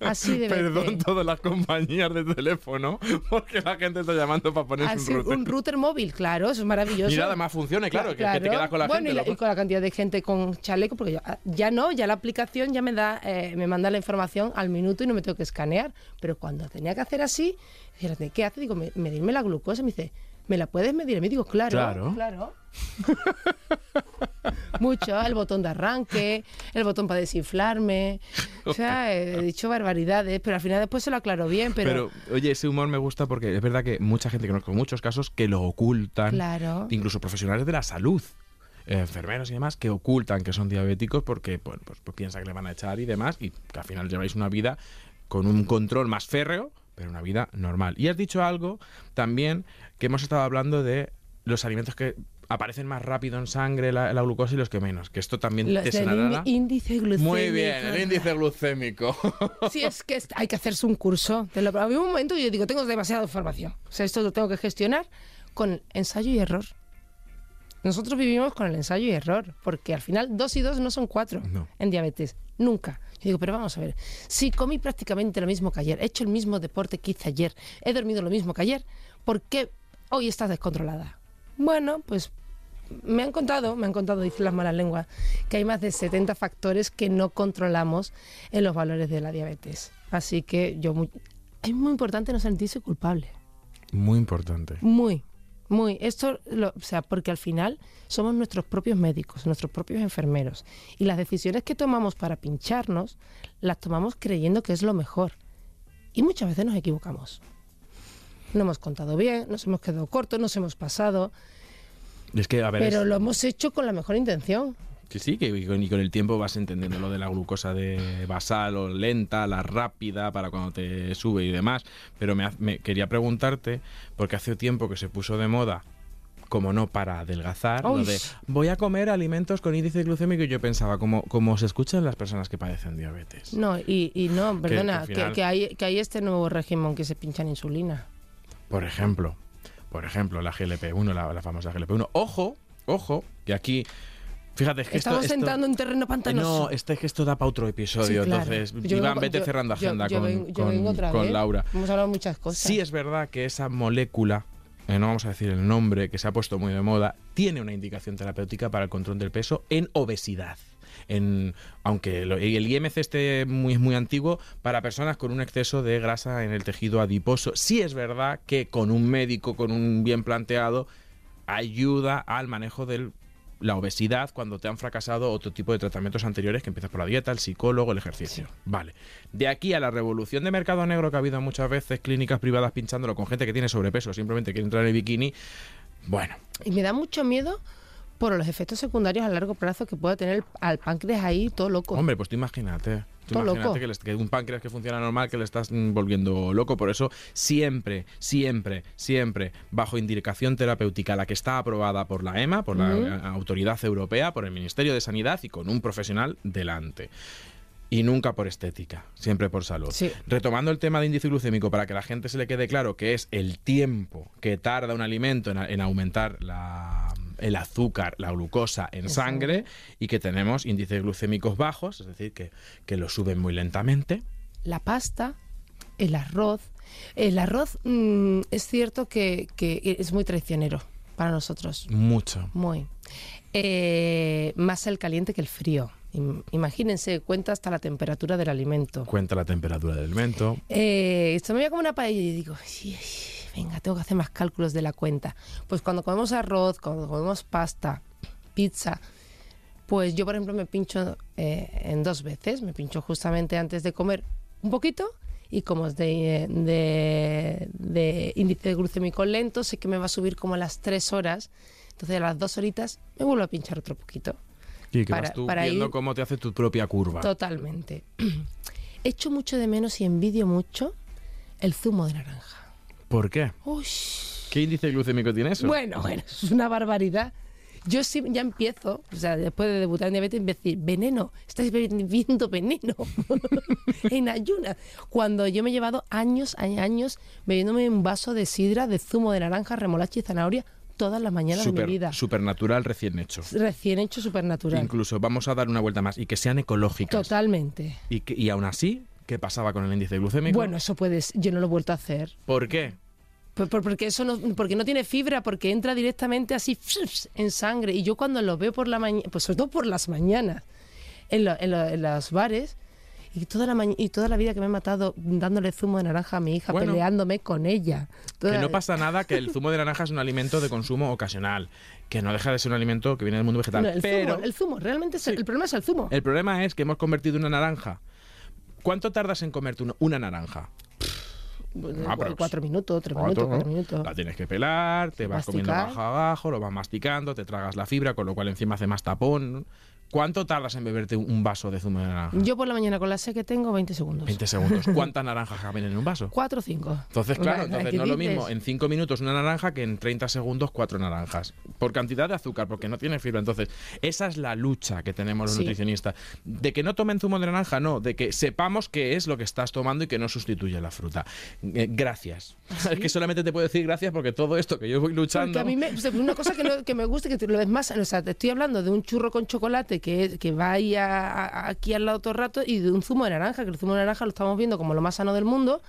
D: Así de
B: Perdón todas las compañías de teléfono, porque la gente está llamando para ponerse
D: Así,
B: un router.
D: un router móvil, claro, eso es maravilloso.
B: Mira, además funciona, claro, que, que te quedas con la
D: bueno,
B: gente.
D: y, la-
B: loco.
D: y con la cantidad de gente con chaleco, porque yo- ya no, ya la aplicación ya me da, eh, me manda la información al minuto y no me tengo que escanear. Pero cuando tenía que hacer así, fíjate, ¿qué hace? Digo, "Me- medirme la glucosa. Me dice, ¿me la puedes medir? Y me digo, claro,
B: Claro.
D: claro. Mucho, el botón de arranque, el botón para desinflarme. O sea, he dicho barbaridades, pero al final después se lo aclaro bien, pero,
B: Pero, oye, ese humor me gusta porque es verdad que mucha gente, que conozco muchos casos, que lo ocultan.
D: Claro.
B: Incluso profesionales de la salud. enfermeros y demás que ocultan que son diabéticos porque bueno, pues, pues piensan que le van a echar y demás y que al final lleváis una vida con un control más férreo pero una vida normal y has dicho algo también que hemos estado hablando de los alimentos que aparecen más rápido en sangre la, la glucosa y los que menos que esto también
D: los
B: te
D: indi- índice glucémico.
B: muy bien el índice glucémico
D: Sí, es que hay que hacerse un curso. Te lo, había un momento y yo digo, tengo demasiada información. O sea, esto lo tengo que gestionar con ensayo y error. Nosotros vivimos con el ensayo y error, porque al final dos y dos no son cuatro
B: No.
D: en diabetes. Nunca. Yo digo, pero vamos a ver, si comí prácticamente lo mismo que ayer, he hecho el mismo deporte que hice ayer, he dormido lo mismo que ayer, ¿por qué hoy estás descontrolada? Bueno, pues me han contado, me han contado, dicen las malas lenguas, que hay más de 70 factores que no controlamos en los valores de la diabetes. Así que yo muy, es muy importante no sentirse culpable.
B: muy importante
D: Muy, muy. Esto, lo- o sea, porque al final somos nuestros propios médicos, nuestros propios enfermeros. Y las decisiones que tomamos para pincharnos, las tomamos creyendo que es lo mejor. Y muchas veces nos equivocamos. No hemos contado bien, nos hemos quedado cortos, nos hemos pasado,
B: es que a ver es-
D: pero lo hemos hecho con la mejor intención.
B: Que sí, que y con, y con el tiempo vas entendiendo lo de la glucosa de basal o lenta, la rápida para cuando te sube y demás. Pero me, ha- me quería preguntarte, porque hace tiempo que se puso de moda, como no para adelgazar, lo de voy a comer alimentos con índice glucémico y yo pensaba, como, como se escuchan las personas que padecen diabetes.
D: No, y, y no, perdona,
B: al
D: que,
B: final-
D: que hay, que hay este nuevo régimen que se pinchan insulina.
B: Por ejemplo, por ejemplo, la GLP-1, la, la famosa GLP-1. Ojo, ojo, que aquí... Fíjate, es que
D: Estamos
B: esto,
D: entrando en terreno pantanoso.
B: No, este es que esto da para otro episodio.
D: Sí, claro.
B: Entonces,
D: Yo
B: Iván,
D: vengo-
B: vete
D: yo-
B: cerrando agenda
D: yo
B: con,
D: vengo- yo
B: con-
D: vengo otra
B: con
D: vez.
B: Laura.
D: Hemos hablado muchas cosas.
B: Sí es verdad que esa molécula, eh, no vamos a decir el nombre, que se ha puesto muy de moda, tiene una indicación terapéutica para el control del peso en obesidad. En, aunque el IMC esté muy, muy antiguo, para personas con un exceso de grasa en el tejido adiposo. Sí es verdad que con un médico, con un bien planteado, ayuda al manejo de la obesidad cuando te han fracasado otro tipo de tratamientos anteriores que empiezas por la dieta, el psicólogo, el ejercicio. Vale. De aquí a la revolución de mercado negro que ha habido muchas veces, clínicas privadas pinchándolo con gente que tiene sobrepeso, simplemente quiere entrar en el bikini, bueno,
D: Y me da mucho miedo por los efectos secundarios a largo plazo que pueda tener al páncreas ahí todo loco.
B: Hombre, pues tú imagínate.
D: Todo loco.
B: que, les- que un páncreas que funciona normal que le estás mm, volviendo loco. Por eso, siempre, siempre, siempre, bajo indicación terapéutica, la que está aprobada por la EMA, por la Autoridad Europea, por el Ministerio de Sanidad y con un profesional delante. Y nunca por estética, siempre por salud.
D: Sí.
B: Retomando el tema de índice glucémico, para que la gente se le quede claro que es el tiempo que tarda un alimento en, aumentar la- el azúcar, la glucosa en sangre y que tenemos índices glucémicos bajos, es decir, que, que lo suben muy lentamente.
D: La pasta, el arroz. El arroz mm, es cierto que, que es muy traicionero para nosotros.
B: Mucho.
D: Muy. Eh, más el caliente que el frío. Im- Imagínense, cuenta hasta la temperatura del alimento.
B: Cuenta la temperatura del alimento.
D: Eh, esto me veía como una paella y digo, "Ay, ay, venga, tengo que hacer más cálculos de la cuenta. Pues cuando comemos arroz, cuando comemos pasta, pizza, pues yo, por ejemplo, me pincho eh, en dos veces. Me pincho justamente antes de comer un poquito y como es de, de, de índice glucémico lento, sé que me va a subir como a las tres horas. Entonces a las dos horitas me vuelvo a pinchar otro poquito.
B: Y que
D: Para-
B: vas tú
D: para
B: viendo
D: ir-
B: cómo te hace tu propia curva.
D: Totalmente. Echo mucho de menos y envidio mucho el zumo de naranja.
B: ¿Por qué?
D: Uy.
B: ¿Qué índice glucémico tiene eso?
D: Bueno, bueno, es una barbaridad. Yo sí, ya empiezo, o sea, después de debutar en diabetes, empiezo a decir, veneno, estáis bebiendo veneno en ayunas. Cuando yo me he llevado años, años, años bebiéndome un vaso de sidra de zumo de naranja, remolacha y zanahoria todas las mañanas de mi
B: Super,
D: vida.
B: supernatural recién hecho.
D: Recién hecho, supernatural.
B: Incluso vamos a dar una vuelta más y que sean ecológicas.
D: Totalmente.
B: Y, que, y aún así, qué pasaba con el índice glucémico.
D: Bueno, eso puedes, yo no lo he vuelto a hacer.
B: ¿Por qué?
D: Por- por- porque eso no, porque no tiene fibra, porque entra directamente así en sangre. Y yo cuando lo veo por la mañana, pues sobre todo por las mañanas, en, lo- en lo- en los bares, y toda la y toda la vida que me he matado dándole zumo de naranja a mi hija,
B: Bueno.
D: peleándome con ella.
B: Que no pasa nada, que el zumo de naranja es un alimento de consumo ocasional, que no deja de ser un alimento que viene del mundo vegetal.
D: No, el,
B: pero
D: zumo, el zumo, realmente es el, el problema es el zumo.
B: el problema es que hemos convertido una naranja. ¿Cuánto tardas en comerte una, una naranja? Ah,
D: cuatro minutos, tres
B: Cuatro,
D: minutos, minutos.
B: La tienes que pelar, te vas comiendo abajo abajo, lo vas masticando, te tragas la fibra, con lo cual encima hace más tapón. ¿Cuánto tardas en beberte un vaso de zumo de naranja?
D: Yo por la mañana con la sed que tengo, 20 segundos.
B: 20 segundos. ¿Cuántas naranjas caben en un vaso?
D: Cuatro o cinco.
B: Entonces, claro, entonces
D: ¿qué
B: no es lo mismo en 5 minutos una naranja que en 30 segundos cuatro naranjas. Por cantidad de azúcar, porque no tiene fibra. Entonces, esa es la lucha que tenemos los
D: Sí.
B: nutricionistas. De que no tomen zumo de naranja, no. De que sepamos qué es lo que estás tomando y que no sustituye la fruta. Eh, gracias. Es que solamente te puedo decir gracias porque todo esto que yo voy luchando...
D: Porque a mí me, una cosa que, no- que me gusta, que lo ves más, o sea, te estoy hablando de un churro con chocolate que, que va ahí a- a- aquí al lado todo el rato y de un zumo de naranja, que el zumo de naranja lo estamos viendo como lo más sano del mundo.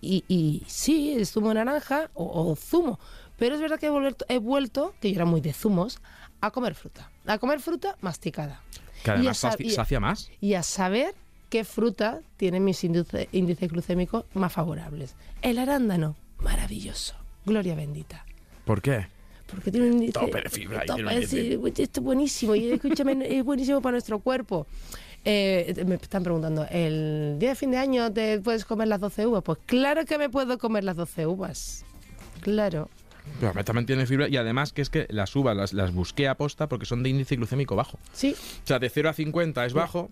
D: Y, y sí, el zumo de naranja o, o zumo. Pero es verdad que he vuelto, he vuelto, que yo era muy de zumos, a comer fruta. A comer fruta masticada.
B: Que
D: Y a
B: además
D: y-
B: sacia más.
D: y a saber qué fruta tiene mis índice- índices glucémicos más favorables. El arándano, maravilloso. Gloria bendita.
B: ¿Por qué?
D: Porque tiene un índice.
B: Tope de fibra,
D: esto es buenísimo. Y escúchame, es buenísimo para nuestro cuerpo. Eh, me están preguntando, ¿el día de fin de año te puedes comer las 12 uvas? Pues claro que me puedo comer las 12 uvas. Claro.
B: Pero también tiene fibra y además que es que las uvas las, las busqué a posta porque son de índice glucémico bajo.
D: Sí,
B: O sea, de 0 a 50 es bajo,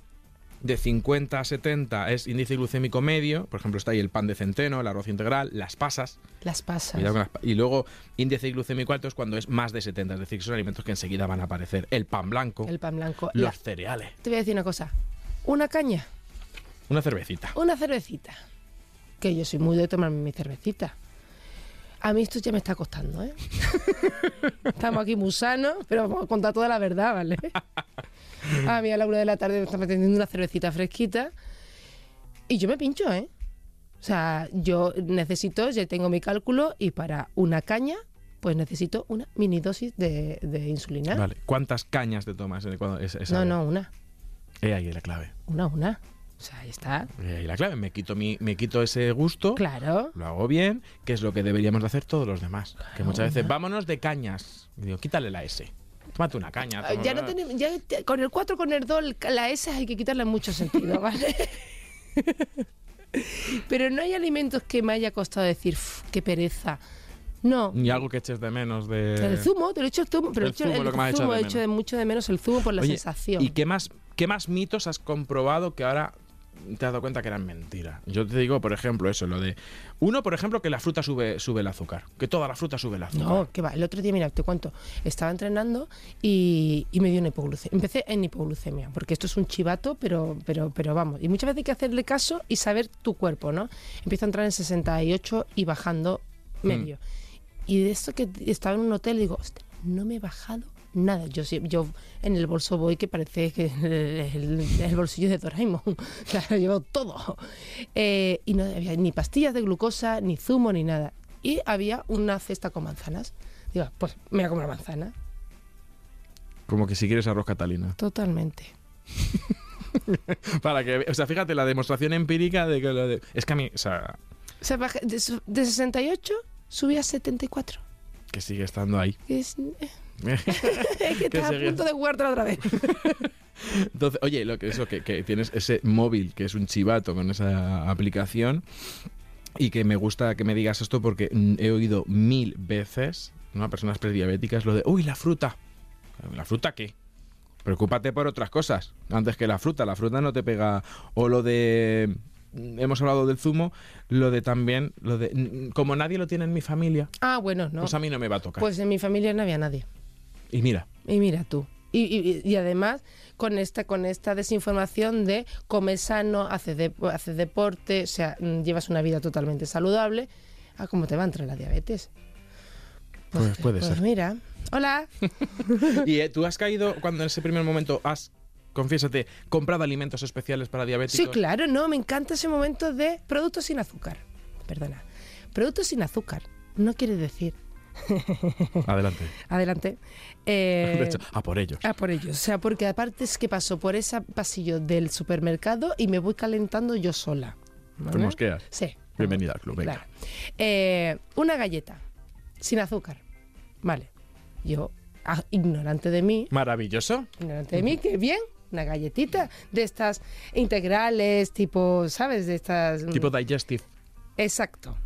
B: de 50 a 70 es índice glucémico medio, por ejemplo está ahí el pan de centeno, el arroz integral, las pasas,
D: las pasas.
B: las y luego índice glucémico alto es cuando es más de 70, es decir, son alimentos que enseguida van a aparecer. El pan blanco,
D: El pan blanco.
B: los
D: La-
B: cereales,
D: te voy a decir una cosa. Una caña,
B: una cervecita.
D: una cervecita. Que yo soy muy de tomarme mi cervecita. A mí esto ya me está costando, ¿eh? Estamos aquí muy sanos, pero vamos a contar toda la verdad, ¿vale? A mí a la una de la tarde me está metiendo una cervecita fresquita y yo me pincho, ¿eh? O sea, yo necesito, ya tengo mi cálculo y para una caña, pues necesito una mini dosis de, de insulina.
B: Vale, ¿cuántas cañas te tomas? en- cuando- esa- esa
D: No, no, una.
B: Eh, ahí la clave.
D: Una, una. O sea, ahí está.
B: Eh, ahí la clave. Me quito, mi, me quito ese gusto.
D: Claro.
B: Lo hago bien, que es lo que deberíamos de hacer todos los demás. que muchas veces, vámonos de cañas. Y digo, quítale la S. Tómate una caña.
D: Ah, Ya no
B: tómala.
D: tenemos, ya te- con el 4, con el 2, la S hay que quitarle mucho sentido, ¿vale? Pero no hay alimentos que me haya costado decir, "Uf, qué pereza. No.
B: Ni algo que eches de menos de...
D: El zumo, te lo he hecho el zumo, pero
B: El
D: hecho
B: zumo,
D: el
B: lo que me
D: zumo,
B: de
D: he hecho de mucho de menos el zumo por la
B: Oye,
D: sensación.
B: ¿Y qué más, qué más mitos has comprobado que ahora te has dado cuenta que eran mentira? Yo te digo, por ejemplo, eso, lo de... Uno, por ejemplo, que la fruta sube, sube el azúcar. Que toda la fruta sube el azúcar.
D: No, que va. El otro día, mira, te cuento, estaba entrenando y, y me dio una hipoglucemia. Empecé en hipoglucemia, porque esto es un chivato, pero, pero, pero vamos. Y muchas veces hay que hacerle caso y saber tu cuerpo, ¿no? Empiezo a entrar en 68 y bajando medio. Y de esto que estaba en un hotel, digo, "Hostia, no me he bajado nada. Yo, yo en el bolso voy que parece que el, el bolsillo de Doraemon. O sea, lo llevo todo. Eh, y no había ni pastillas de glucosa, ni zumo, ni nada. Y había una cesta con manzanas. Digo, pues me voy a comer manzana.
B: Como que si quieres arroz catalina.
D: Totalmente.
B: Para que... O sea, fíjate, la demostración empírica de que lo de... Es que a mí, o sea,
D: O sea, de 68 subí a 74.
B: que sigue estando ahí.
D: Es, eh, es que estás a punto de jugártela otra vez.
B: Entonces, oye, lo que eso que, que tienes ese móvil que es un chivato con esa aplicación y que me gusta que me digas esto porque mm, he oído mil veces ¿no? a personas prediabéticas lo de, uy, la fruta. ¿La fruta qué? Preocúpate por otras cosas antes que la fruta. La fruta no te pega. O lo de. mm, Hemos hablado del zumo, lo de también, lo de. mm, Como nadie lo tiene en mi familia,
D: Ah, bueno, no.
B: pues a mí no me va a tocar.
D: Pues en mi familia no había nadie.
B: Y mira,
D: Y mira tú. Y, y- y además con esta con esta desinformación de comer sano, haces, de, haces deporte, o sea, mm, llevas una vida totalmente saludable, ¿a cómo te va a entrar la diabetes?
B: Pues puede
D: pues
B: ser.
D: mira, hola.
B: ¿Y eh, tú has caído cuando en ese primer momento has Confiésate, comprado alimentos especiales para diabéticos.
D: Sí, claro, no, me encanta ese momento de productos sin azúcar. Perdona. Productos sin azúcar no quiere decir.
B: Adelante.
D: Adelante. Eh,
B: De hecho, a por ellos.
D: Ah, por ellos. O sea, porque aparte es que paso por ese pasillo del supermercado y me voy calentando yo sola.
B: Pues mosqueas.
D: Sí.
B: Bienvenida al club, venga.
D: Claro. Eh, una galleta sin azúcar. Vale. Yo, ah, ignorante de mí,
B: Maravilloso.
D: ignorante de mí, que bien, una galletita de estas integrales, tipo, ¿sabes? De estas... mm,
B: Tipo digestive.
D: Exacto.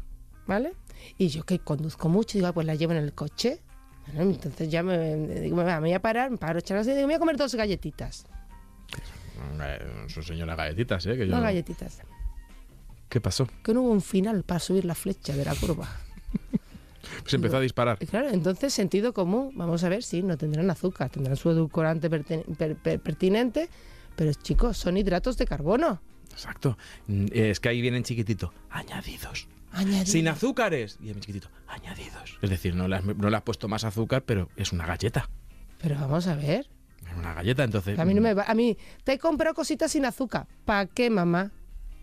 D: ¿Vale? Y yo que conduzco mucho, digo, ah, pues la llevo en el coche. Bueno, entonces ya me, digo, me voy a parar, me paro, echar así, digo, me voy a comer dos galletitas.
B: Son señoras galletitas, ¿eh? Que yo...
D: Dos galletitas.
B: ¿Qué pasó?
D: Que no hubo un final para subir la flecha de la curva.
B: Pues empezó a disparar.
D: Claro, entonces sentido común. Vamos a ver, sí, no tendrán azúcar, tendrán su edulcorante per- per- pertinente, pero chicos, son hidratos de carbono.
B: Exacto. Mm, Es que ahí vienen chiquitito. Añadidos. Sin azúcares. Y en chiquitito. Añadidos. Es decir, no le, has, no le has puesto más azúcar, pero es una galleta.
D: Pero vamos a ver.
B: Es una galleta, entonces.
D: A mí no me va. A mí, te he comprado cositas sin azúcar. ¿Para qué, mamá?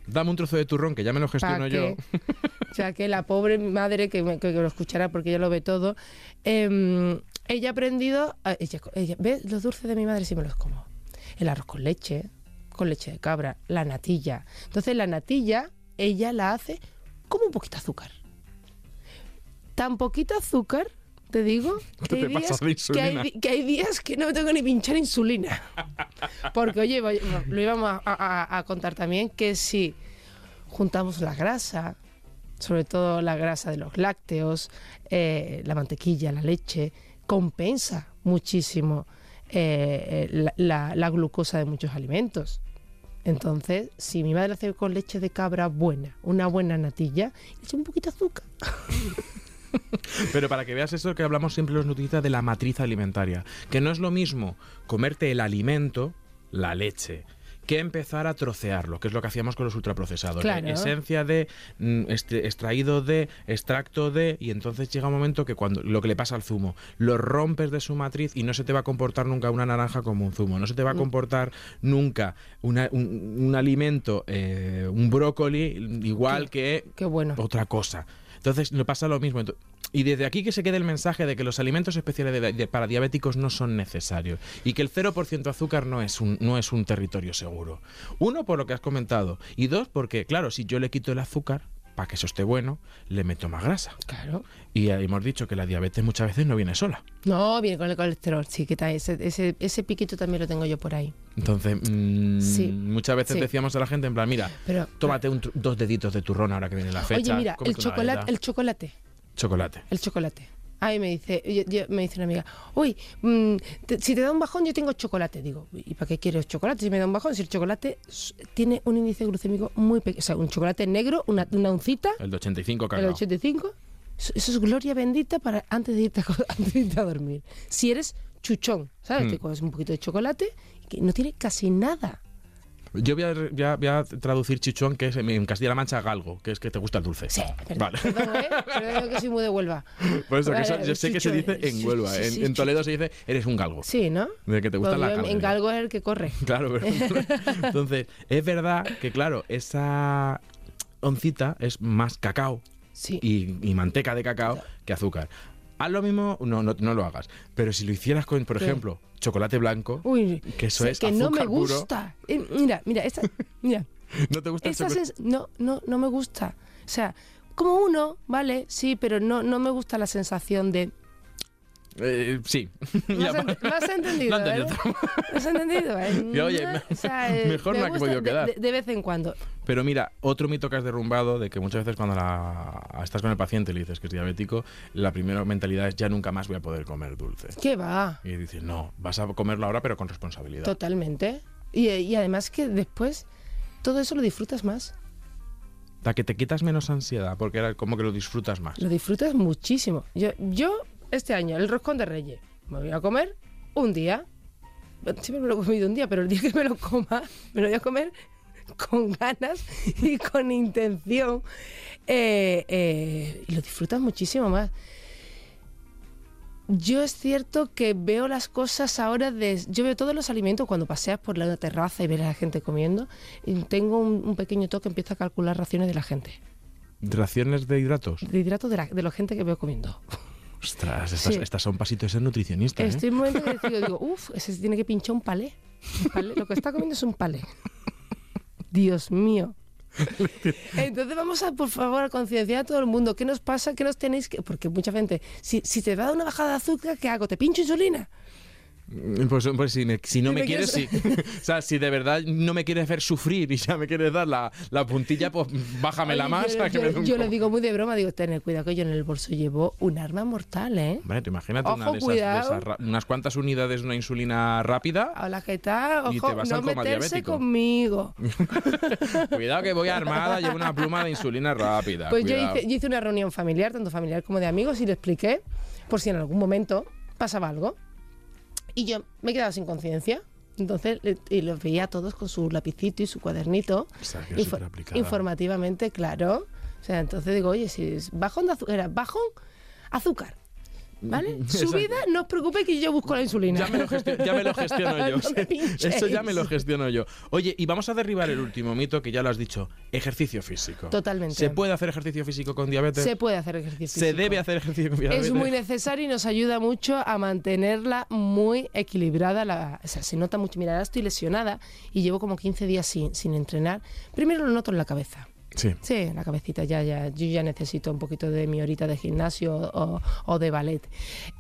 B: Dame un trozo de turrón que ya me lo gestiono
D: ¿Para
B: yo.
D: o sea, que la pobre madre que, me- que- lo escuchará porque ella lo ve todo, em, ella ha aprendido. a- ella, ella- ¿Ves? Los dulces de mi madre sí me los como. El arroz con leche, con leche de cabra, la natilla. Entonces, la natilla, ella la hace como un poquito de azúcar. Tan poquito azúcar, te digo,
B: Que te
D: hay, días, que, hay, que hay días que no me tengo ni pinchar insulina. Porque, oye, voy- lo íbamos a, a- a contar también, que si juntamos la grasa, sobre todo la grasa de los lácteos, eh, la mantequilla, la leche, compensa muchísimo eh, eh, la, la- la glucosa de muchos alimentos. Entonces, si mi madre hace con leche de cabra buena, una buena natilla, echa un poquito de azúcar.
B: Pero para que veas eso que hablamos siempre los nutricionistas de la matriz alimentaria, que no es lo mismo comerte el alimento, la leche, que empezar a trocearlo, que es lo que hacíamos con los ultraprocesados.
D: Claro.
B: Esencia de, mm, este- extraído de, extracto de, y entonces llega un momento que cuando lo que le pasa al zumo, lo rompes de su matriz y no se te va a comportar nunca una naranja como un zumo, no se te va a comportar nunca una- un, un alimento, eh, un brócoli, igual que
D: Qué bueno.
B: otra cosa. Entonces, le pasa lo mismo. Y desde aquí que se quede el mensaje de que los alimentos especiales de- para diabéticos no son necesarios y que el 0% azúcar no es, un, no es un territorio seguro. Uno, por lo que has comentado. Y dos, porque, claro, si yo le quito el azúcar, para que eso esté bueno, le meto más grasa.
D: Claro.
B: Y hemos dicho que la diabetes muchas veces no viene sola.
D: No, viene con el colesterol, sí, que está ese, ese, ese piquito también lo tengo yo por ahí.
B: Entonces, mm,
D: Sí.
B: muchas veces
D: Sí.
B: decíamos a la gente en plan, mira,
D: Pero,
B: tómate un dos deditos de turrón ahora que viene la fecha.
D: Oye, mira, el chocolate, el chocolate,
B: chocolate.
D: el chocolate. Ahí me dice, yo- yo- me dice una amiga, uy, mm, te- si te da un bajón yo tengo chocolate. Digo, ¿y para qué quieres chocolate si me da un bajón? Si el chocolate tiene un índice glucémico muy pequeño, o sea, un chocolate negro, una, una uncita,
B: El de 85
D: el
B: cacao.
D: 85, eso eso es gloria bendita para antes de irte a, antes de irte a dormir. Si eres chuchón, ¿sabes?
B: Mm.
D: Te comes un poquito de chocolate que no tiene casi nada.
B: Yo voy a, voy a- voy a traducir chichón, que es en Castilla-La Mancha galgo, que es que te gusta el dulce.
D: Sí, perdón,
B: Vale.
D: perdón, ¿eh? Pero que soy muy de Huelva.
B: Por eso, que eso- yo sé que se dice en Huelva.
D: sí,
B: en,
D: sí,
B: en
D: sí.
B: Toledo se dice eres un galgo.
D: Sí, ¿no?
B: De que te gusta
D: Pues
B: la
D: en- galgo es el que corre.
B: Claro, pero- entonces, es verdad que, claro, esa oncita es más cacao
D: Sí.
B: y, y manteca de cacao que azúcar. Haz lo mismo, no, no, no lo hagas. Pero si lo hicieras con, por
D: ¿Qué?
B: ejemplo, chocolate blanco,
D: Uy,
B: que eso es
D: que no me gusta. Eh, mira, mira, esta, mira,
B: ¿no te gusta el
D: esta
B: chocolate?
D: sens- no, no, no me gusta. O sea, como uno, vale, sí, pero no, no me gusta la sensación de.
B: Eh, sí.
D: ¿Lo has, lo has entendido?
B: Lo.
D: ¿eh? ¿Lo has entendido? eh?
B: Y, oye,
D: No,
B: me-
D: o sea, eh,
B: mejor
D: me
B: no ha
D: gusta
B: podido quedar.
D: De, de vez en cuando.
B: Pero mira, otro mito que has derrumbado de que muchas veces cuando la- estás con el paciente y le dices que es diabético, la primera mentalidad es ya nunca más voy a poder comer dulce.
D: ¿Qué va?
B: Y dices, no, vas a comerlo ahora pero con responsabilidad.
D: Totalmente. Y, y además que después todo eso lo disfrutas más.
B: Hasta que te quitas menos ansiedad, porque era como que lo disfrutas más.
D: Lo disfrutas muchísimo. Yo, yo este año, el roscón de Reyes, me voy a comer un día. Siempre me lo he comido un día, pero el día que me lo coma, me lo voy a comer con ganas y con intención. Eh, eh, y lo disfrutas muchísimo más. Yo es cierto que veo las cosas ahora de... Yo veo todos los alimentos cuando paseas por la terraza y ves a la gente comiendo. Y tengo un, un pequeño toque, empiezo a calcular raciones de la gente.
B: ¿Raciones de hidratos?
D: De hidratos de la, de la gente que veo comiendo.
B: Ostras, estas,
D: Sí.
B: estas son pasitos de ser nutricionista, ¿eh?
D: Estoy en un momento que digo, digo, uff, ese se tiene que pinchar un palé. Un palé. Lo que está comiendo es un palé. Dios mío. Entonces vamos a, por favor, a concienciar a todo el mundo. ¿Qué nos pasa? ¿Qué nos tenéis que...? Porque mucha gente, si, si te da una bajada de azúcar, ¿qué hago? ¿Te pincho insulina?
B: Pues, pues si, me- si no
D: Si
B: me
D: me
B: quieres, sí. o sea, si de verdad no me quieres ver sufrir y ya me quieres dar la, la puntilla, pues bájamela
D: Oye,
B: más.
D: Yo,
B: a que
D: yo- yo
B: co-
D: le digo muy de broma, digo, tener cuidado que yo en el bolso llevo un arma mortal, ¿eh?
B: Hombre, tú imagínate una
D: Ojo,
B: de esas, de esas unas cuantas unidades de una insulina rápida.
D: Hola, ¿qué tal?
B: Y
D: Ojo,
B: te vas
D: no
B: al coma
D: meterse
B: diabético.
D: conmigo.
B: Cuidado que voy armada, llevo una pluma de insulina rápida.
D: Pues yo hice, yo hice una reunión familiar, tanto familiar como de amigos, y le expliqué por si en algún momento pasaba algo. Y yo me he quedado sin conciencia. Entonces, y los veía a todos con su lapicito y su cuadernito. Informativamente, claro. O sea, entonces digo, oye, si es bajón de azúcar, era bajón, azúcar. ¿Vale?
B: Exacto.
D: Subida, no os preocupéis que yo busco la insulina.
B: Ya me, lo gestio- ya me lo gestiono yo.
D: No.
B: Eso ya me lo gestiono yo. Oye, y vamos a derribar el último mito que ya lo has dicho. Ejercicio físico.
D: Totalmente.
B: ¿Se puede hacer ejercicio físico con diabetes?
D: Se puede hacer ejercicio
B: ¿Se debe hacer ejercicio con diabetes?
D: Es muy necesario y nos ayuda mucho a mantenerla muy equilibrada. La, o sea, se nota mucho. Mira, ahora estoy lesionada y llevo como 15 días sin, sin entrenar. Primero lo noto en la cabeza.
B: Sí.
D: Sí, la cabecita ya, ya, yo ya necesito un poquito de mi horita de gimnasio o, o de ballet.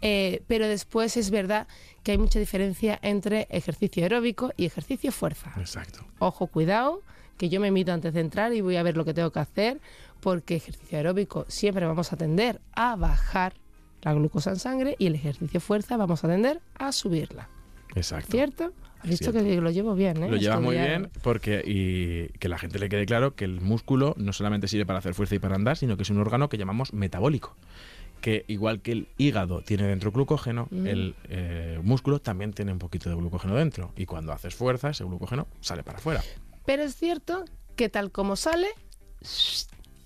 D: Eh, pero después es verdad que hay mucha diferencia entre ejercicio aeróbico y ejercicio fuerza.
B: Exacto.
D: Ojo, cuidado, que yo me mido antes de entrar y voy a ver lo que tengo que hacer, porque ejercicio aeróbico siempre vamos a tender a bajar la glucosa en sangre y el ejercicio fuerza vamos a tender a subirla.
B: Exacto.
D: ¿Cierto? Has visto
B: Cierto.
D: que lo llevo bien, ¿eh?
B: Lo llevas muy bien porque y que la gente le quede claro que el músculo no solamente sirve para hacer fuerza y para andar, sino que es un órgano que llamamos metabólico. Que igual que el hígado tiene dentro glucógeno,
D: Mm.
B: el eh, músculo también tiene un poquito de glucógeno dentro. Y cuando haces fuerza, ese glucógeno sale para afuera.
D: Pero es cierto que tal como sale,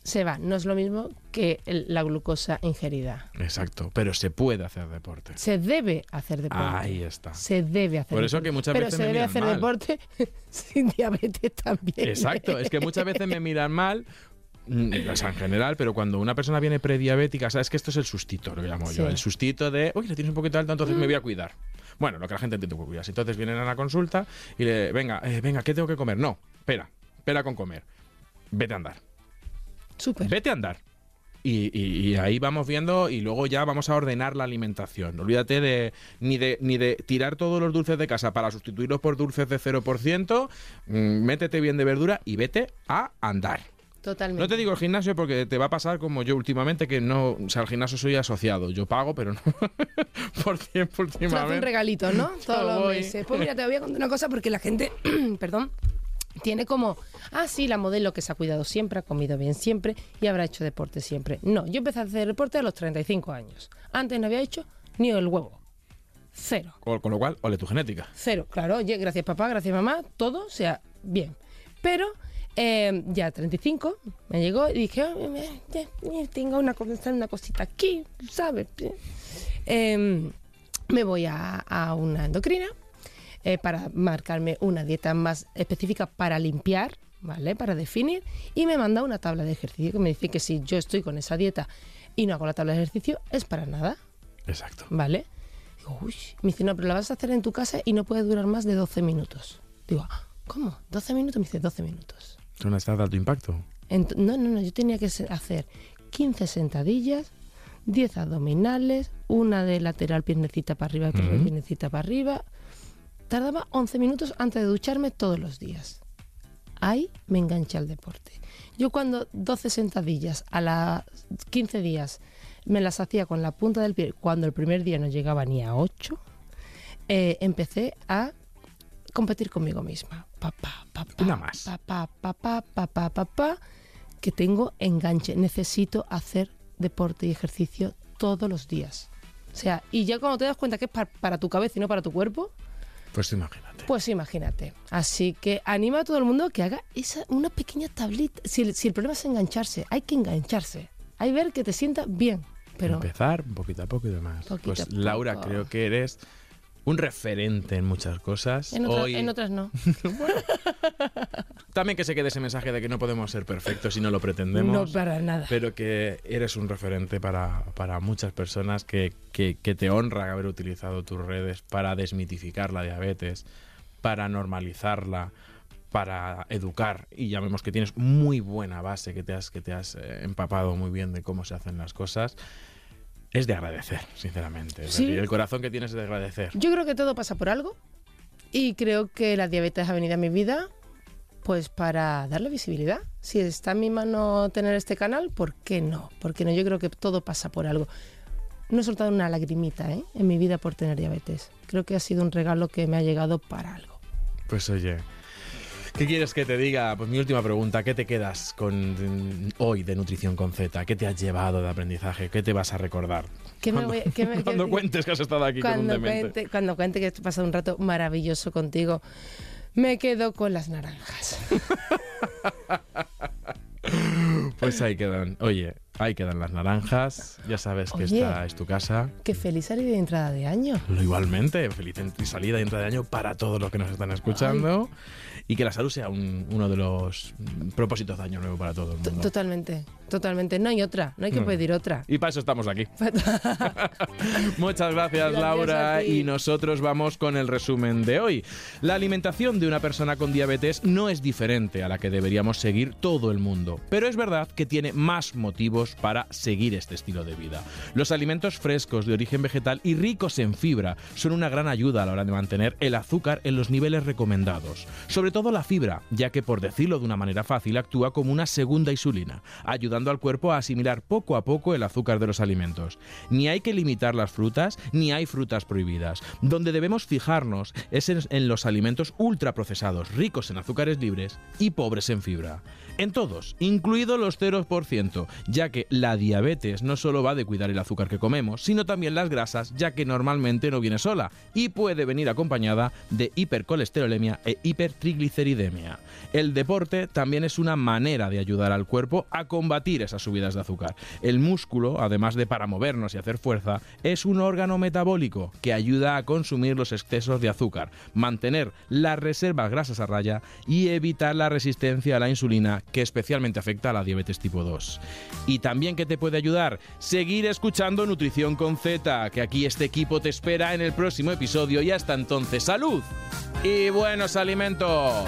D: se va. No es lo mismo que el- la glucosa ingerida.
B: Exacto. Pero se puede hacer deporte.
D: Se debe hacer deporte.
B: Ahí está.
D: Se debe hacer
B: Por eso
D: deporte.
B: que muchas
D: Pero
B: veces
D: se
B: me
D: debe
B: miran
D: hacer
B: mal.
D: deporte sin diabetes también.
B: Exacto, es que muchas veces me miran mal, mm, o sea, en general, pero cuando una persona viene prediabética, sabes que esto es el sustito, lo llamo yo, el sustito de, uy, lo tienes un poquito alto, entonces me voy a cuidar. Bueno, lo que la gente entiende que cuidas. Entonces vienen a la consulta y le, venga, eh, venga, ¿qué tengo que comer? No, espera, espera con comer. Vete a andar.
D: Súper.
B: Vete a andar. Y, y- y ahí vamos viendo y luego ya vamos a ordenar la alimentación. Olvídate de ni de ni de tirar todos los dulces de casa para sustituirlos por dulces de 0%. mm, métete bien de verdura y vete a andar.
D: Totalmente.
B: No te digo el gimnasio porque te va a pasar como yo últimamente que no, o sea, al gimnasio soy asociado. Yo pago, pero no por tiempo
D: Tú haces un
B: últimamente.
D: regalito, ¿no? Todos los meses. Pues mira, te voy a contar una cosa porque la gente, perdón, tiene como, ah, sí, la modelo que se ha cuidado siempre, ha comido bien siempre y habrá hecho deporte siempre. No, yo empecé a hacer deporte a los 35 años. Antes no había hecho ni el huevo. Cero.
B: Con, lo cual, ole tu genética.
D: Cero. Claro, oye, gracias papá, gracias mamá, todo, o sea, bien. Pero eh, ya 35 me llegó y dije, "Ah, eh, ya, tengo una, una cosita aquí, ¿sabes? Eh, me voy a, a una endocrina eh, para marcarme una dieta más específica para limpiar, ¿vale? Para definir. Y me manda una tabla de ejercicio que me dice que si yo estoy con esa dieta y no hago la tabla de ejercicio, es para nada.
B: Exacto.
D: ¿Vale? Digo, uy. Me dice, no, pero la vas a hacer en tu casa y no puede durar más de 12 minutos. Digo, "Ah, ¿cómo? ¿12 minutos? Me dice, 12 minutos.
B: ¿Tú no estás de alto impacto?
D: Ent- no, no, no, yo tenía que hacer 15 sentadillas, 10 abdominales, una de lateral piernecita para arriba, de
B: Ujú.
D: piernecita para arriba. Tardaba 11 minutos antes de ducharme todos los días. Ahí me enganché al deporte. Yo cuando 12 sentadillas a las 15 días me las hacía con la punta del pie, cuando el primer día no llegaba ni a 8, eh, empecé a competir conmigo misma. Papá, papá,
B: más.
D: papá, papá, papá, papá, que tengo enganche. Necesito hacer deporte y ejercicio todos los días. O sea, y ya cuando te das cuenta que es par- para tu cabeza y no para tu cuerpo,
B: Pues imagínate.
D: pues imagínate. Así que anima a todo el mundo que haga esa, una pequeña tablita. Si, el- si el problema es engancharse, hay que engancharse. Hay que ver que te sienta bien. pero
B: Empezar poquito a poco y demás.
D: Poquito
B: pues Laura, creo que eres un referente en muchas cosas.
D: en, otra-
B: Hoy
D: en otras no.
B: también que se quede ese mensaje de que no podemos ser perfectos y no lo pretendemos.
D: No para nada.
B: pero que eres un referente para, para muchas personas que, que- que te honra haber utilizado tus redes para desmitificar la diabetes, para normalizarla, para educar. Y ya vemos que tienes muy buena base, que te has, que te has eh, empapado muy bien de cómo se hacen las cosas. Es de agradecer, sinceramente.
D: Sí.
B: decir, el corazón que tienes es de agradecer.
D: Yo creo que todo pasa por algo y creo que la diabetes ha venido a mi vida pues para darle visibilidad. Si está en mi mano tener este canal, ¿por qué no? ¿Por qué no? Yo creo que todo pasa por algo. No he soltado una lagrimita ¿eh? en mi vida por tener diabetes. Creo que ha sido un regalo que me ha llegado para algo.
B: Pues oye, ¿qué quieres que te diga? Pues mi última pregunta, ¿qué te quedas con mm, hoy de Nutrición con Z? ¿Qué te has llevado de aprendizaje? ¿Qué te vas a recordar?
D: ¿Qué me
B: Cuando,
D: voy- qué me-
B: cuando
D: qué-
B: cuentes que has estado aquí con un
D: cuando
B: demente.
D: cuente, cuando cuente que he pasado un rato maravilloso contigo, me quedo con las naranjas.
B: Pues ahí quedan. Oye, ahí quedan las naranjas. Ya sabes que
D: Oye.
B: esta es tu casa.
D: Qué feliz salida de entrada de año.
B: Lo igualmente, feliz salida y entrada de año para todos los que nos están escuchando. Y que la salud sea un- uno de los propósitos de año nuevo para todo el mundo.
D: Totalmente, totalmente. No hay otra, no hay que pedir otra.
B: Y para eso estamos aquí. Muchas gracias,
D: Gracias
B: Laura. Y nosotros vamos con el resumen de hoy. La alimentación de una persona con diabetes no es diferente a la que deberíamos seguir todo el mundo, pero es verdad que tiene más motivos para seguir este estilo de vida. Los alimentos frescos de origen vegetal y ricos en fibra son una gran ayuda a la hora de mantener el azúcar en los niveles recomendados. Sobre todo la fibra, ya que por decirlo de una manera fácil actúa como una segunda insulina, ayudando al cuerpo a asimilar poco a poco el azúcar de los alimentos. Ni hay que limitar las frutas, ni hay frutas prohibidas. Donde debemos fijarnos es en, en los alimentos ultraprocesados, ricos en azúcares libres y pobres en fibra. En todos, incluido los 0%, ya que la diabetes no solo va de cuidar el azúcar que comemos, sino también las grasas, ya que normalmente no viene sola y puede venir acompañada de hipercolesterolemia e hipertrigliceridemia. El deporte también es una manera de ayudar al cuerpo a combatir esas subidas de azúcar. El músculo, además de para movernos y hacer fuerza, es un órgano metabólico que ayuda a consumir los excesos de azúcar, mantener las reservas grasas a raya y evitar la resistencia a la insulina que especialmente afecta a la diabetes tipo 2. Y también que te puede ayudar, seguir escuchando Nutrición con Z, que aquí este equipo te espera en el próximo episodio y hasta entonces salud y buenos alimentos.